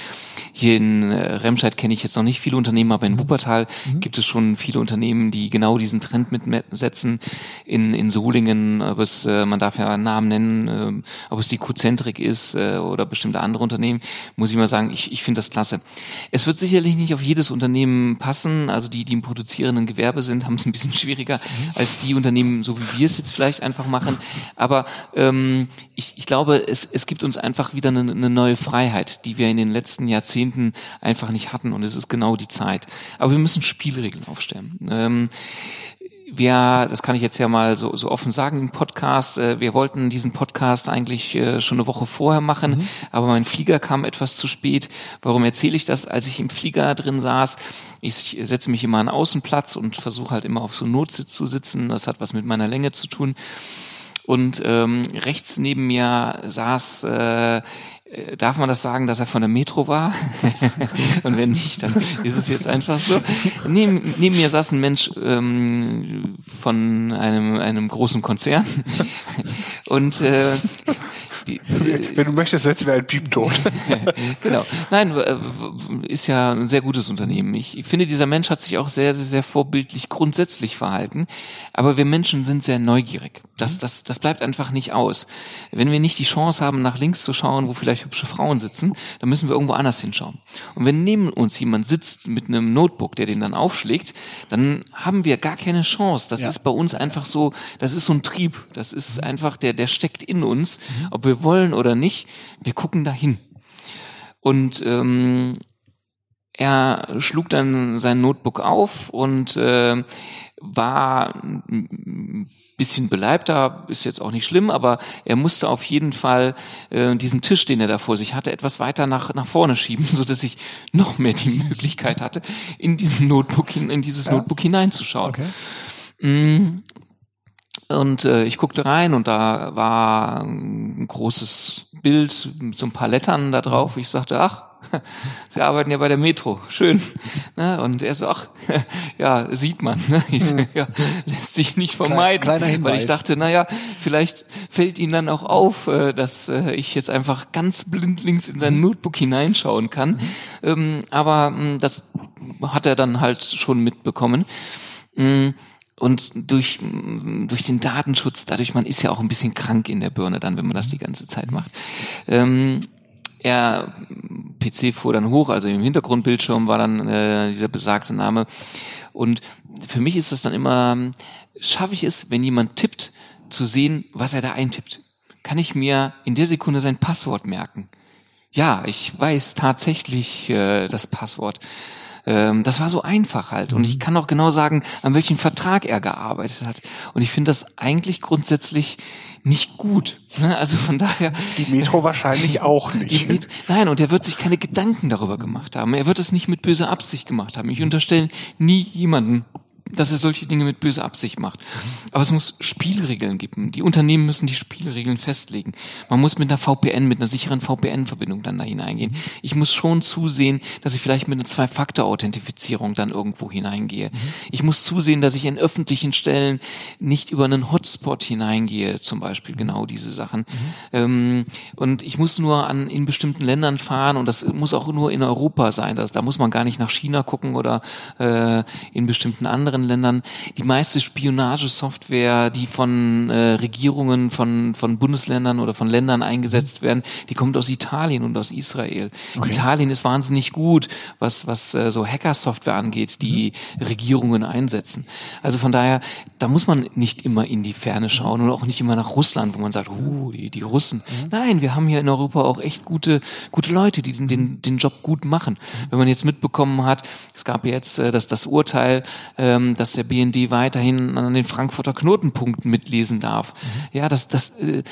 Hier in äh, Remscheid kenne ich jetzt noch nicht viele Unternehmen, aber in Wuppertal mhm. gibt es schon viele Unternehmen, die genau diesen Trend mitsetzen. In, in Solingen, ob es, äh, man darf ja einen Namen nennen, äh, ob es die Q-Centric ist äh, oder bestimmte andere Unternehmen, muss ich mal sagen, ich, ich finde das klasse. Es wird sicherlich nicht auf jedes Unternehmen passen. Also die, die im produzierenden Gewerbe sind, <laughs> haben es ein bisschen schwieriger mhm. als die Unternehmen, so wie wir es jetzt vielleicht einfach machen. Aber ähm, ich, ich glaube, es, es gibt uns einfach wieder eine, eine neue Freiheit, die wir in den letzten Jahrzehnten einfach nicht hatten. Und es ist genau die Zeit. Aber wir müssen Spielregeln aufstellen. Ähm, wir, das kann ich jetzt ja mal so, so offen sagen im Podcast, äh, wir wollten diesen Podcast eigentlich äh, schon eine Woche vorher machen, mhm. aber mein Flieger kam etwas zu spät. Warum erzähle ich das? Als ich im Flieger drin saß, ich setze mich immer an Außenplatz und versuche halt immer auf so Notsitz zu sitzen. Das hat was mit meiner Länge zu tun. Und ähm, rechts neben mir saß äh, Darf man das sagen, dass er von der Metro war? <laughs> Und wenn nicht, dann ist es jetzt einfach so. Neben, neben mir saß ein Mensch ähm, von einem, einem großen Konzern. <laughs> Und äh, Wenn du möchtest, setzen wir einen Piepton. <laughs> genau. Nein, ist ja ein sehr gutes Unternehmen. Ich finde, dieser Mensch hat sich auch sehr, sehr, sehr vorbildlich grundsätzlich verhalten. Aber wir Menschen sind sehr neugierig. Das, das, das bleibt einfach nicht aus. Wenn wir nicht die Chance haben, nach links zu schauen, wo vielleicht hübsche Frauen sitzen, dann müssen wir irgendwo anders hinschauen. Und wenn neben uns jemand sitzt mit einem Notebook, der den dann aufschlägt, dann haben wir gar keine Chance. Das ja. ist bei uns einfach so, das ist so ein Trieb. Das ist einfach, der, der steckt in uns, ob wir wollen oder nicht. Wir gucken dahin. Und ähm, er schlug dann sein Notebook auf und äh, war ein bisschen beleibter, ist jetzt auch nicht schlimm, aber er musste auf jeden Fall äh, diesen Tisch, den er da vor sich hatte, etwas weiter nach, nach vorne schieben, <laughs> so dass ich noch mehr die Möglichkeit hatte, in diesen Notebook, in dieses ja. Notebook hineinzuschauen. Okay. Mm. Und äh, ich guckte rein und da war ein großes Bild mit so ein paar Lettern da drauf. Ich sagte, ach, <laughs> Sie arbeiten ja bei der Metro, schön. <laughs> Ne? Und er so, ach, <laughs> ja, sieht man. Ne? Ich so, ja, lässt sich nicht vermeiden. Kleiner Hinweis. Weil ich dachte, naja, vielleicht fällt Ihnen dann auch auf, äh, dass äh, ich jetzt einfach ganz blindlings in sein Notebook hineinschauen kann. Mhm. Aber hm, das hat er dann halt schon mitbekommen. Und durch, durch den Datenschutz, dadurch, man ist ja auch ein bisschen krank in der Birne dann, wenn man das die ganze Zeit macht. Ähm, er PC fuhr dann hoch, also im Hintergrundbildschirm war dann äh, dieser besagte Name. Und für mich ist das dann immer, schaffe ich es, wenn jemand tippt, zu sehen, was er da eintippt. Kann ich mir in der Sekunde sein Passwort merken? Ja, ich weiß tatsächlich äh, das Passwort. Ähm, das war so einfach halt. Und ich mhm. kann auch genau sagen, an welchem Vertrag er gearbeitet hat. Und ich finde das eigentlich grundsätzlich nicht gut. Ne? Also von daher. Die Metro wahrscheinlich auch <laughs> nicht. Met Nein, und er wird sich keine Gedanken darüber gemacht haben. Er wird es nicht mit böser Absicht gemacht haben. Ich unterstelle nie jemanden, dass er solche Dinge mit böser Absicht macht. Aber es muss Spielregeln geben. Die Unternehmen müssen die Spielregeln festlegen. Man muss mit einer VPN, mit einer sicheren VPN-Verbindung dann da hineingehen. Ich muss schon zusehen, dass ich vielleicht mit einer Zwei-Faktor-Authentifizierung dann irgendwo hineingehe. Ich muss zusehen, dass ich in öffentlichen Stellen nicht über einen Hotspot hineingehe, zum Beispiel genau diese Sachen. Mhm. und ich muss nur an in bestimmten Ländern fahren und das muss auch nur in Europa sein. Da muss man gar nicht nach China gucken oder äh, in bestimmten anderen anderen Ländern. Die meiste Spionagesoftware, die von äh, Regierungen, von, von Bundesländern oder von Ländern eingesetzt werden, die kommt aus Italien und aus Israel. Okay. Italien ist wahnsinnig gut, was, was äh, so Hacker-Software angeht, die mhm. Regierungen einsetzen. Also von daher, da muss man nicht immer in die Ferne schauen und auch nicht immer nach Russland, wo man sagt, uh, die, die Russen. Mhm. Nein, wir haben hier in Europa auch echt gute, gute Leute, die den, den, den Job gut machen. Mhm. Wenn man jetzt mitbekommen hat, es gab jetzt äh, das, das Urteil, ähm, dass der BND weiterhin an den Frankfurter Knotenpunkten mitlesen darf. Mhm. Ja, das, das, äh,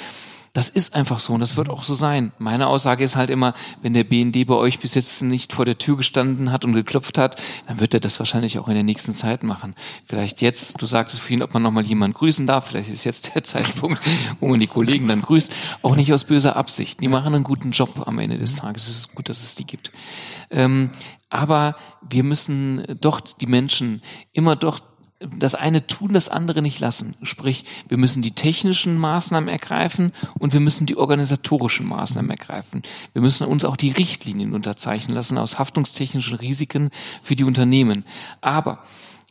das ist einfach so und das wird auch so sein. Meine Aussage ist halt immer, wenn der BND bei euch bis jetzt nicht vor der Tür gestanden hat und geklopft hat, dann wird er das wahrscheinlich auch in der nächsten Zeit machen. Vielleicht jetzt, du sagst es vorhin, ob man nochmal jemanden grüßen darf, vielleicht ist jetzt der <laughs> Zeitpunkt, wo man die Kollegen dann grüßt, auch nicht aus böser Absicht. Die machen einen guten Job am Ende des Tages. Es ist gut, dass es die gibt. Ähm, aber wir müssen doch die Menschen immer doch das eine tun, das andere nicht lassen. Sprich, wir müssen die technischen Maßnahmen ergreifen und wir müssen die organisatorischen Maßnahmen ergreifen. Wir müssen uns auch die Richtlinien unterzeichnen lassen aus haftungstechnischen Risiken für die Unternehmen. Aber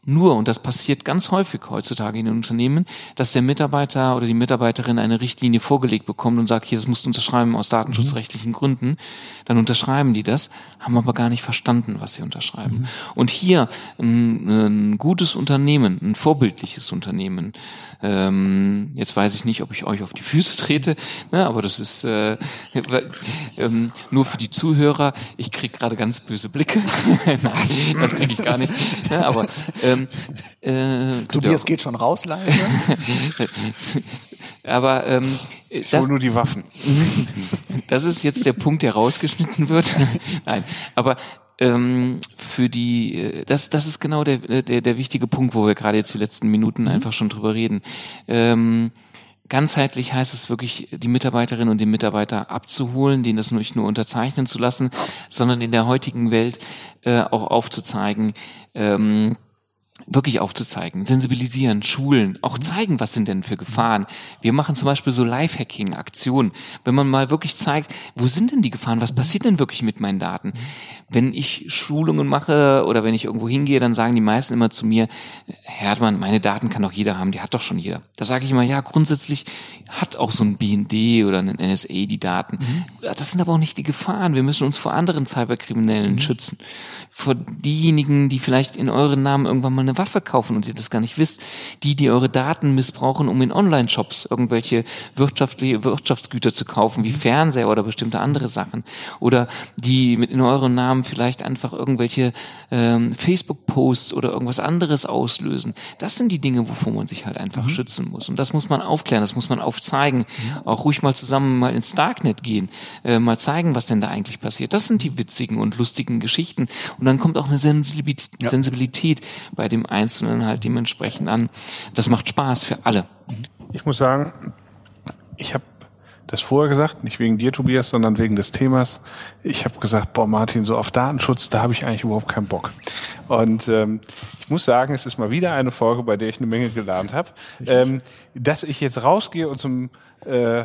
nur, und das passiert ganz häufig heutzutage in den Unternehmen, dass der Mitarbeiter oder die Mitarbeiterin eine Richtlinie vorgelegt bekommt und sagt, hier, das musst du unterschreiben aus datenschutzrechtlichen mhm. Gründen. Dann unterschreiben die das, haben aber gar nicht verstanden, was sie unterschreiben. Mhm. Und hier ein, ein, gutes Unternehmen, ein vorbildliches Unternehmen, ähm, jetzt weiß ich nicht, ob ich euch auf die Füße trete, ne, aber das ist äh, <laughs> ähm, nur für die Zuhörer. Ich krieg gerade ganz böse Blicke. <laughs> Nein, das kriege ich gar nicht. Ne, aber <laughs> ähm, äh, Tobias geht schon raus, leise. <laughs> aber ähm, das, nur die Waffen. <laughs> das ist jetzt der Punkt, der rausgeschnitten wird. <laughs> Nein, aber ähm, für die, äh, das, das ist genau der, der, der wichtige Punkt, wo wir gerade jetzt die letzten Minuten mhm. einfach schon drüber reden. Ähm, ganzheitlich heißt es wirklich, die Mitarbeiterinnen und den Mitarbeiter abzuholen, denen das nicht nur unterzeichnen zu lassen, sondern in der heutigen Welt äh, auch aufzuzeigen, ähm, wirklich aufzuzeigen, sensibilisieren, schulen, auch zeigen, was sind denn für Gefahren. Wir machen zum Beispiel so Live-Hacking-Aktionen, wenn man mal wirklich zeigt, wo sind denn die Gefahren, was passiert denn wirklich mit meinen Daten? Wenn ich Schulungen mache oder wenn ich irgendwo hingehe, dann sagen die meisten immer zu mir, Herr Hartmann, meine Daten kann doch jeder haben, die hat doch schon jeder. Da sage ich immer, ja, grundsätzlich hat auch so ein BND oder ein NSA die Daten. Mhm. Das sind aber auch nicht die Gefahren. Wir müssen uns vor anderen Cyberkriminellen mhm. schützen vor diejenigen, die vielleicht in euren Namen irgendwann mal eine Waffe kaufen und ihr das gar nicht wisst, die, die eure Daten missbrauchen, um in Online-Shops irgendwelche wirtschaftliche Wirtschaftsgüter zu kaufen, wie Fernseher oder bestimmte andere Sachen, oder die mit in euren Namen vielleicht einfach irgendwelche ähm, Facebook-Posts oder irgendwas anderes auslösen. Das sind die Dinge, wovor man sich halt einfach mhm. schützen muss. Und das muss man aufklären, das muss man aufzeigen. Mhm. Auch ruhig mal zusammen mal ins Darknet gehen, äh, mal zeigen, was denn da eigentlich passiert. Das sind die witzigen und lustigen Geschichten. Und dann kommt auch eine Sensibilität, ja. Sensibilität bei dem Einzelnen halt dementsprechend an. Das macht Spaß für alle. Ich muss sagen, ich habe das vorher gesagt, nicht wegen dir, Tobias, sondern wegen des Themas. Ich habe gesagt, boah, Martin, so auf Datenschutz, da habe ich eigentlich überhaupt keinen Bock. Und ähm, ich muss sagen, es ist mal wieder eine Folge, bei der ich eine Menge gelernt habe. Ähm, dass ich jetzt rausgehe und zum äh,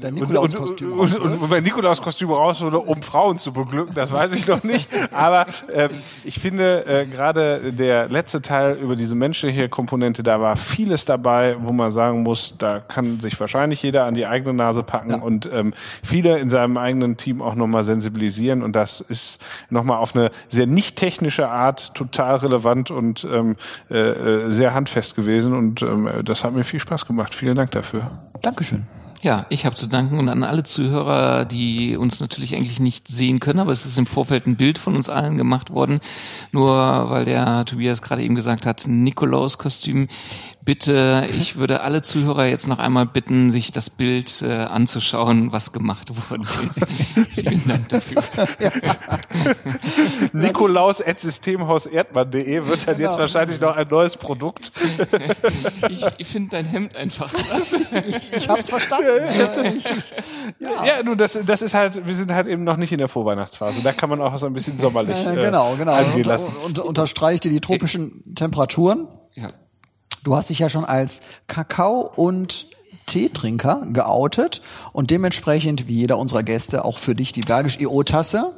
dein Nikolauskostüm und, und, und, und mein Nikolauskostüm raus wurde, um Frauen zu beglücken, das weiß ich noch nicht. Aber ähm, ich finde äh, gerade der letzte Teil über diese menschliche Komponente, da war vieles dabei, wo man sagen muss, da kann sich wahrscheinlich jeder an die eigene Nase packen ja. und ähm, viele in seinem eigenen Team auch nochmal sensibilisieren. Und das ist nochmal auf eine sehr nicht technische Art total relevant und ähm, äh, äh sehr handfest gewesen. Und ähm, das hat mir viel Spaß gemacht. Vielen Dank dafür. Dankeschön. Ja, ich habe zu danken und an alle Zuhörer, die uns natürlich eigentlich nicht sehen können, aber es ist im Vorfeld ein Bild von uns allen gemacht worden. Nur weil der Tobias gerade eben gesagt hat, Nikolaus-Kostüm bitte, ich <laughs> würde alle Zuhörer jetzt noch einmal bitten, sich das Bild äh, anzuschauen, was gemacht worden <laughs> ist. Vielen Dank dafür. Ja. <laughs> Nikolaus at systemhauserdmann.de wird dann jetzt genau. wahrscheinlich noch ein neues Produkt. ich ich finde dein Hemd einfach krass. ich, ich hab's verstanden. Ja, ich <laughs> hab das, ja. ja, nun, das, das ist halt, wir sind halt eben noch nicht in der Vorweihnachtsphase. Da kann man auch so ein bisschen sommerlich äh, genau, genau. angehen lassen. Und, und unterstreicht dir die tropischen Temperaturen. Ja. Du hast dich ja schon als Kakao- und Teetrinker geoutet und dementsprechend, wie jeder unserer Gäste, auch für dich die Bergisch EO-Tasse.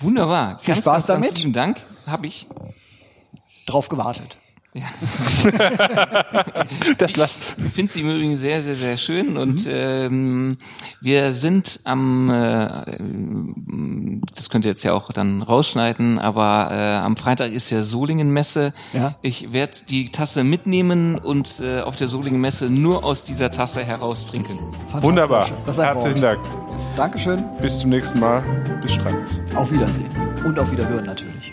Wunderbar. Viel ganz, Spaß ganz, damit. Vielen Dank. Hab ich. Drauf gewartet. Ja. <laughs> das lasst. Ich finde sie im Übrigen sehr, sehr, sehr schön und mhm. ähm, wir sind am, äh, das könnt ihr jetzt ja auch dann rausschneiden, aber äh, am Freitag ist ja Solingen-Messe. Ja. Ich werde die Tasse mitnehmen und äh, auf der Solingen-Messe nur aus dieser Tasse heraus trinken. Wunderbar. Herzlichen Dank. Dankeschön. Bis zum nächsten Mal. Bis Strandes. Auf Wiedersehen. Und auf Wiederhören natürlich.